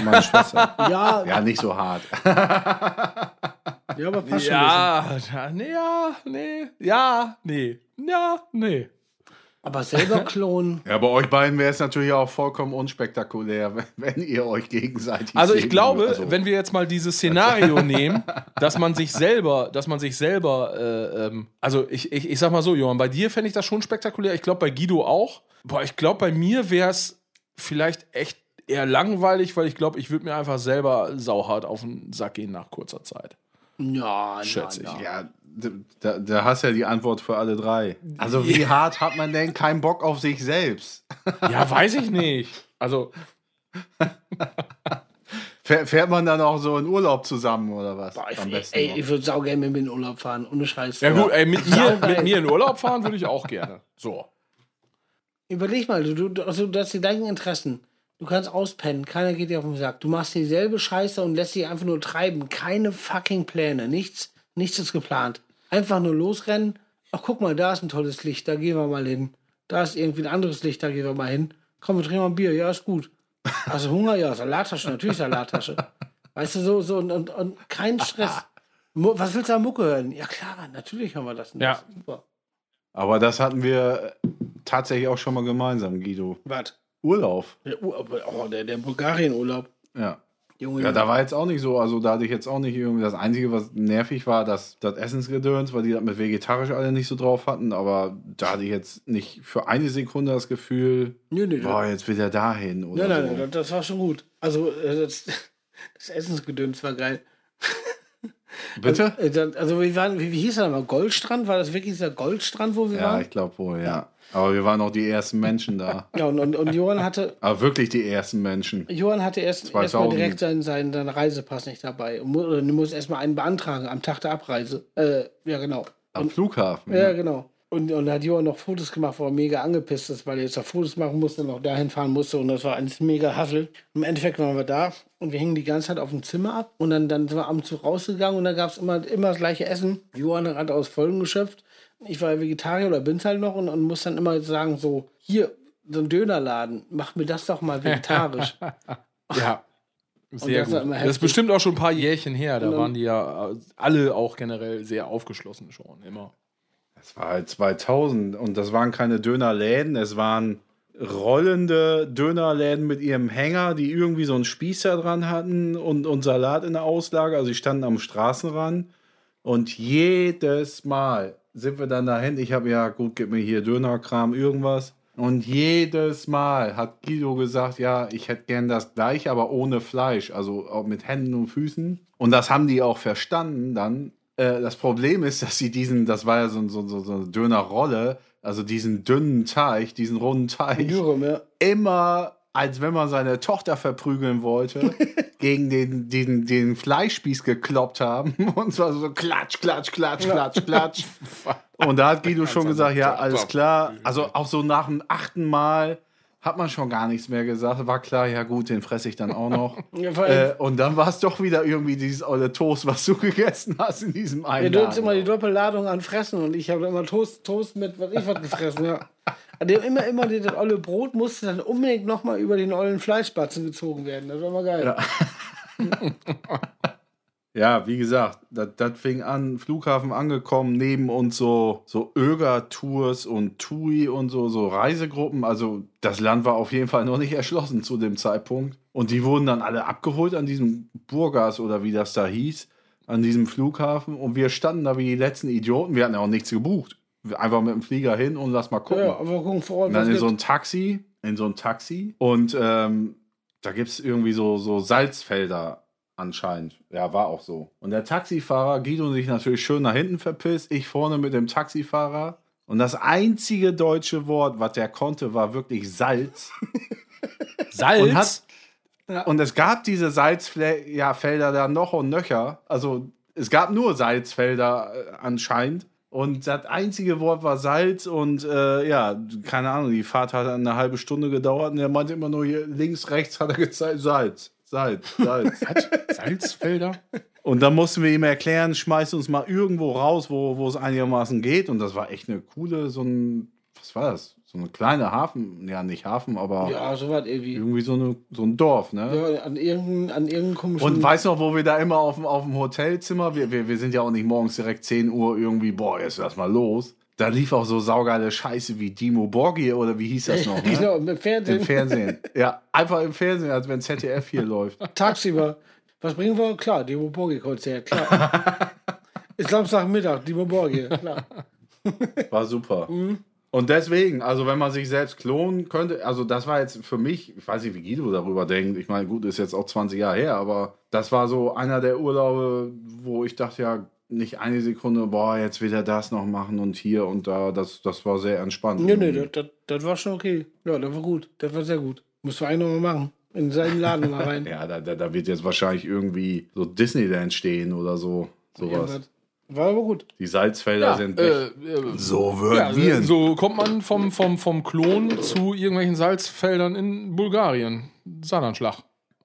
meine Schwester. Ja, ja, nicht so hart. ja, aber passt schon. Ja, ja, nee, ja, nee, ja, nee, ja, nee. Aber selber klonen. Ja, bei euch beiden wäre es natürlich auch vollkommen unspektakulär, wenn, wenn ihr euch gegenseitig. Also ich glaube. Also, wenn wir jetzt mal dieses Szenario nehmen, dass man sich selber, dass man sich selber, äh, ähm, also ich, ich, ich sag mal so, Johann, bei dir fände ich das schon spektakulär. Ich glaube bei Guido auch. Boah, ich glaube bei mir wäre es vielleicht echt eher langweilig, weil ich glaube, ich würde mir einfach selber sauhart auf den Sack gehen nach kurzer Zeit. Ja, Schätze na, ich. Ja, da, da hast du ja die Antwort für alle drei. Also wie hart hat man denn keinen Bock auf sich selbst? Ja, weiß ich nicht. Also, Fährt, man dann auch so in Urlaub zusammen oder was? Boah, ich, Am besten ey, noch. ich würde saugern mit mir in den Urlaub fahren, ohne Scheiß. ja gut, ey, mit mir, mit mir in Urlaub fahren würde ich auch gerne. So. Überleg mal, du, du, also, du hast die gleichen Interessen. Du kannst auspennen, keiner geht dir auf den Sack. Du machst dieselbe Scheiße und lässt dich einfach nur treiben. Keine fucking Pläne, nichts, nichts ist geplant. Einfach nur losrennen. Ach, guck mal, da ist ein tolles Licht, da gehen wir mal hin. Da ist irgendwie ein anderes Licht, da gehen wir mal hin. Komm, wir trinken mal ein Bier, ja, ist gut. Also Hunger, ja, Salattasche, natürlich Salattasche. Weißt du, so, so und, und, und kein Stress. Was willst du an Mucke hören? Ja, klar, natürlich hören wir das. Ja. Das Super. Aber das hatten wir tatsächlich auch schon mal gemeinsam, Guido. Was? Urlaub. Der, oh, der, der Bulgarien-Urlaub. Ja. Junge, Ja, da war jetzt auch nicht so, also da hatte ich jetzt auch nicht irgendwie, das Einzige, was nervig war, dass das Essensgedöns, weil die das mit vegetarisch alle nicht so drauf hatten, aber da hatte ich jetzt nicht für eine Sekunde das Gefühl, Nö, nö, boah, jetzt will er dahin oder Nein, nein, so. nein, das war schon gut. Also, äh, das, das Essensgedöns war geil. Bitte? Äh, dann- Also, wir waren, wie, wie hieß er mal? Goldstrand? War das wirklich dieser Goldstrand, wo wir Ja, waren? ich glaube wohl, ja. Aber wir waren auch die ersten Menschen da. Ja, und, und, und Johann hatte, Aber wirklich die ersten Menschen. Johann hatte erst, 2000. erst mal direkt seinen, seinen, seinen Reisepass nicht dabei. Und oder du musst erst mal einen beantragen am Tag der Abreise. Äh, ja, genau. Am Flughafen. Ja, genau. Und, und da hat Johann noch Fotos gemacht, wo er mega angepisst ist, weil er jetzt noch Fotos machen musste, noch dahin fahren musste und das war ein mega Hassel. Im Endeffekt waren wir da und wir hingen die ganze Zeit auf dem Zimmer ab und dann, dann sind wir am Zug rausgegangen und da gab es immer, immer das gleiche Essen. Johann hat aus Folgen geschöpft. Ich war ja Vegetarier oder bin's halt noch und, und muss dann immer sagen, so, hier, so ein Dönerladen. Mach mir das doch mal vegetarisch. Ja. Sehr das gut. Das ist bestimmt auch schon ein paar Jährchen her. Da dann- waren die ja äh, alle auch generell sehr aufgeschlossen schon, immer. Das war halt 2000 und das waren keine Dönerläden, es waren rollende Dönerläden mit ihrem Hänger, die irgendwie so einen Spießer dran hatten und, und Salat in der Auslage. Also die standen am Straßenrand und jedes Mal sind wir dann dahin. Ich habe ja, gut, gib mir hier Dönerkram, irgendwas. Und jedes Mal hat Guido gesagt, ja, ich hätte gern das gleiche, aber ohne Fleisch, also auch mit Händen und Füßen. Und das haben die auch verstanden dann. Äh, das Problem ist, dass sie diesen, das war ja so, so, so, so eine Dönerrolle, also diesen dünnen Teig, diesen runden Teig, Dürüm, ja. immer, als wenn man seine Tochter verprügeln wollte, gegen den, den, den Fleischspieß gekloppt haben. Und zwar so klatsch, klatsch, klatsch, klatsch, klatsch. Und da hat Guido schon gesagt, ja, alles klar. Also auch so nach dem achten Mal hat man schon gar nichts mehr gesagt. War klar, ja gut, den fresse ich dann auch noch. Ja, äh, und dann war es doch wieder irgendwie dieses olle Toast, was du gegessen hast in diesem Ja, einen du hast immer die. Doppelladung an Fressen und ich habe immer Toast, Toast mit was ich was gefressen, ja. Die haben immer, immer das olle Brot musste dann unbedingt nochmal über den ollen Fleischbatzen gezogen werden. Das war immer geil. Ja, wie gesagt, das, fing an, Flughafen angekommen, neben uns so, so Öger-Tours und TUI und so, so Reisegruppen. Also das Land war auf jeden Fall noch nicht erschlossen zu dem Zeitpunkt. Und die wurden dann alle abgeholt an diesem Burgas oder wie das da hieß, an diesem Flughafen. Und wir standen da wie die letzten Idioten. Wir hatten ja auch nichts gebucht. Einfach mit dem Flieger hin und lass mal gucken. Ja, aber gucken vor Ort, Und dann in so ein Taxi, in so ein Taxi. Und ähm, da gibt es irgendwie so, so Salzfelder anscheinend. Ja, war auch so. Und der Taxifahrer, Guido sich natürlich schön nach hinten verpisst, ich vorne mit dem Taxifahrer. Und das einzige deutsche Wort, was der konnte, war wirklich Salz. Salz? Und hat- Und es gab diese Salzfelder ja, da noch und nöcher. Also es gab nur Salzfelder äh, anscheinend. Und das einzige Wort war Salz und äh, ja, keine Ahnung, die Fahrt hat eine halbe Stunde gedauert und er meinte immer nur hier links, rechts hat er gezeigt, Salz, Salz, Salz. Salzfelder? und dann mussten wir ihm erklären, schmeiß uns mal irgendwo raus, wo, wo es einigermaßen geht. Und das war echt eine coole, so ein, was war das? So eine kleine Hafen, ja nicht Hafen, aber Ja, so was irgendwie. irgendwie so, eine, so ein Dorf, ne? Ja, an irgendeinem an irgendeinem komischen. Und weißt noch, wo wir da immer auf dem, auf dem Hotelzimmer, wir, wir, wir sind ja auch nicht morgens direkt 10 Uhr irgendwie, boah, jetzt lass mal los. Da lief auch so saugeile Scheiße wie Dimo Borgir oder wie hieß das noch? Ne? genau, im Fernsehen. Im Fernsehen. Ja, einfach im Fernsehen, als wenn ZDF hier läuft. Tagsüber. Was bringen wir? Klar, Dimo Borgi-Konzert, klar. Ist Samstagmittag, Dimo Borgi, klar. War super. Und deswegen, also wenn man sich selbst klonen könnte, also das war jetzt für mich, ich weiß nicht, wie Guido darüber denkt, ich meine, gut, ist jetzt auch 20 Jahre her, aber das war so einer der Urlaube, wo ich dachte, ja, nicht eine Sekunde, boah, jetzt will er das noch machen und hier und da, das, das war sehr entspannt. Nee, nee, das, das, das war schon okay. Ja, das war gut. Das war sehr gut. Müssen wir eigentlich nochmal machen. In seinen Laden mal rein. Ja, da, da, da wird jetzt wahrscheinlich irgendwie so Disneyland stehen oder so, sowas. Irgendwas. War aber gut. Die Salzfelder sind weg. Äh, äh, so würden ja, wir. so kommt man vom, vom, vom Klon zu irgendwelchen Salzfeldern in Bulgarien.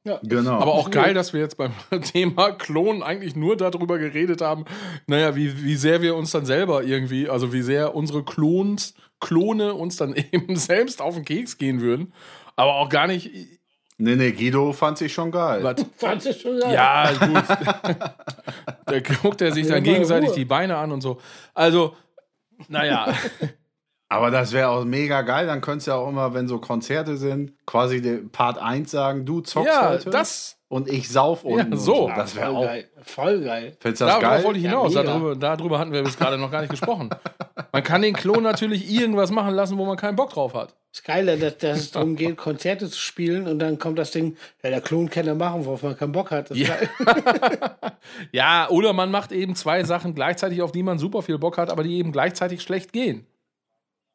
Saarlandschlag. genau. Aber auch geil, dass wir jetzt beim Thema Klon eigentlich nur darüber geredet haben, naja, wie, wie sehr wir uns dann selber irgendwie, also wie sehr unsere Klons, Klone uns dann eben selbst auf den Keks gehen würden. Aber auch gar nicht. nee, nee, Guido fand sich schon geil. Was, Fandst du schon geil? ja, gut. da guckt er sich Ja, dann gegenseitig die Beine an und so. Also, naja. Aber das wäre auch mega geil. Dann könntest du ja auch immer, wenn so Konzerte sind, quasi den Part 1 sagen, du zockst ja, heute das. und ich sauf unten. und so. Das wäre Voll auch. geil. Voll geil. Findest du das Darauf geil? wollte ich hinaus. Ja, darüber, darüber hatten wir bis gerade noch gar nicht gesprochen. Man kann den Klon natürlich irgendwas machen lassen, wo man keinen Bock drauf hat. Das Geile, dass, dass es darum geht, Konzerte zu spielen und dann kommt das Ding, ja, der Klon kann ja machen, worauf man keinen Bock hat. Ja. Ja, oder man macht eben zwei Sachen gleichzeitig, auf die man super viel Bock hat, aber die eben gleichzeitig schlecht gehen.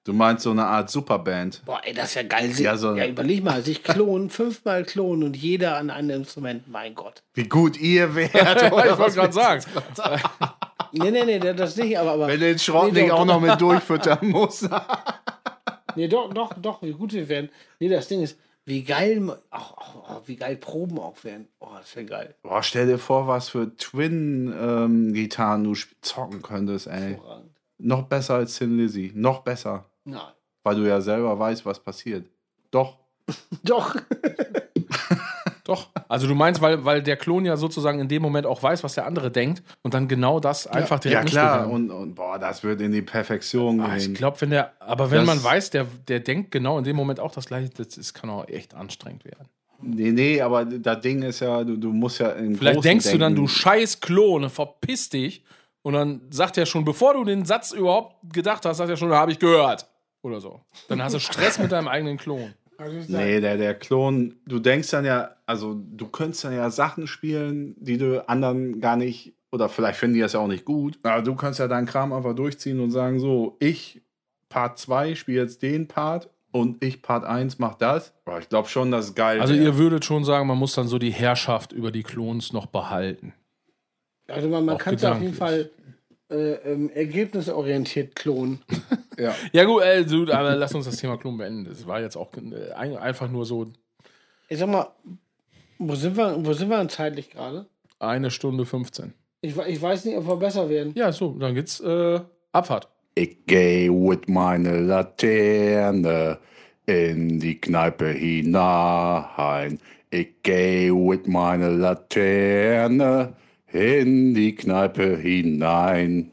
Du meinst so eine Art Superband. Boah, ey, das ist ja geil. Ja, so- ja, überleg mal, sich klonen, fünfmal klonen und jeder an einem Instrument, mein Gott. Wie gut ihr wärt. Ich wollte was? gerade sagen. Nee, nee, nee, das nicht, aber. aber Wenn du den Schrott Nee, nicht doch, auch noch mit durchfüttern musst. Nee, doch, doch, doch, wie gut wir werden. Nee, das Ding ist, wie geil, auch, auch wie geil Proben auch werden. Oh, das wäre geil. Boah, stell dir vor, was für Twin-Gitarren du sp- zocken könntest, ey. Hervorragend. Noch besser als Tin Lizzy. Noch besser. Nein. Weil du ja selber weißt, was passiert. Doch. Doch. Doch. Also du meinst, weil, weil der Klon ja sozusagen in dem Moment auch weiß, was der andere denkt und dann genau das einfach direkt Ja, klar. Und, und boah, das wird in die Perfektion. Ah, ich gehen. glaube, wenn der, aber wenn Das- man weiß, der, der denkt genau in dem Moment auch das gleiche, das ist, kann auch echt anstrengend werden. Nee, nee, aber das Ding ist ja, du, du musst ja im Vielleicht denkst du dann, denken. du scheiß Klone, verpiss dich. Und dann sagt er schon, bevor du den Satz überhaupt gedacht hast, sagt er schon, habe ich gehört. Oder so. Dann hast du Stress mit deinem eigenen Klon. Nee, der, der Klon, du denkst dann ja, also du könntest dann ja Sachen spielen, die du anderen gar nicht, oder vielleicht finden die das ja auch nicht gut, aber du kannst ja deinen Kram einfach durchziehen und sagen, so, ich Part 2 spiele jetzt den Part und ich Part 1 mach das. Aber ich glaube schon, das ist geil. Also wär. ihr würdet schon sagen, man muss dann so die Herrschaft über die Klons noch behalten. Also man, man kann es auf jeden. Fall äh, ähm, ergebnisorientiert klonen. ja. Ja gut, äh, du, aber lass uns das Thema Klon beenden. Das war jetzt auch äh, ein- einfach nur so Ich sag mal, wo sind wir, wo sind wir denn zeitlich gerade? eine Stunde 15. Ich, ich weiß nicht, ob wir besser werden. Ja, so, dann geht's äh, Abfahrt. Ich geh mit meiner Laterne in die Kneipe hinein. Ich geh mit meiner Laterne in die Kneipe hinein.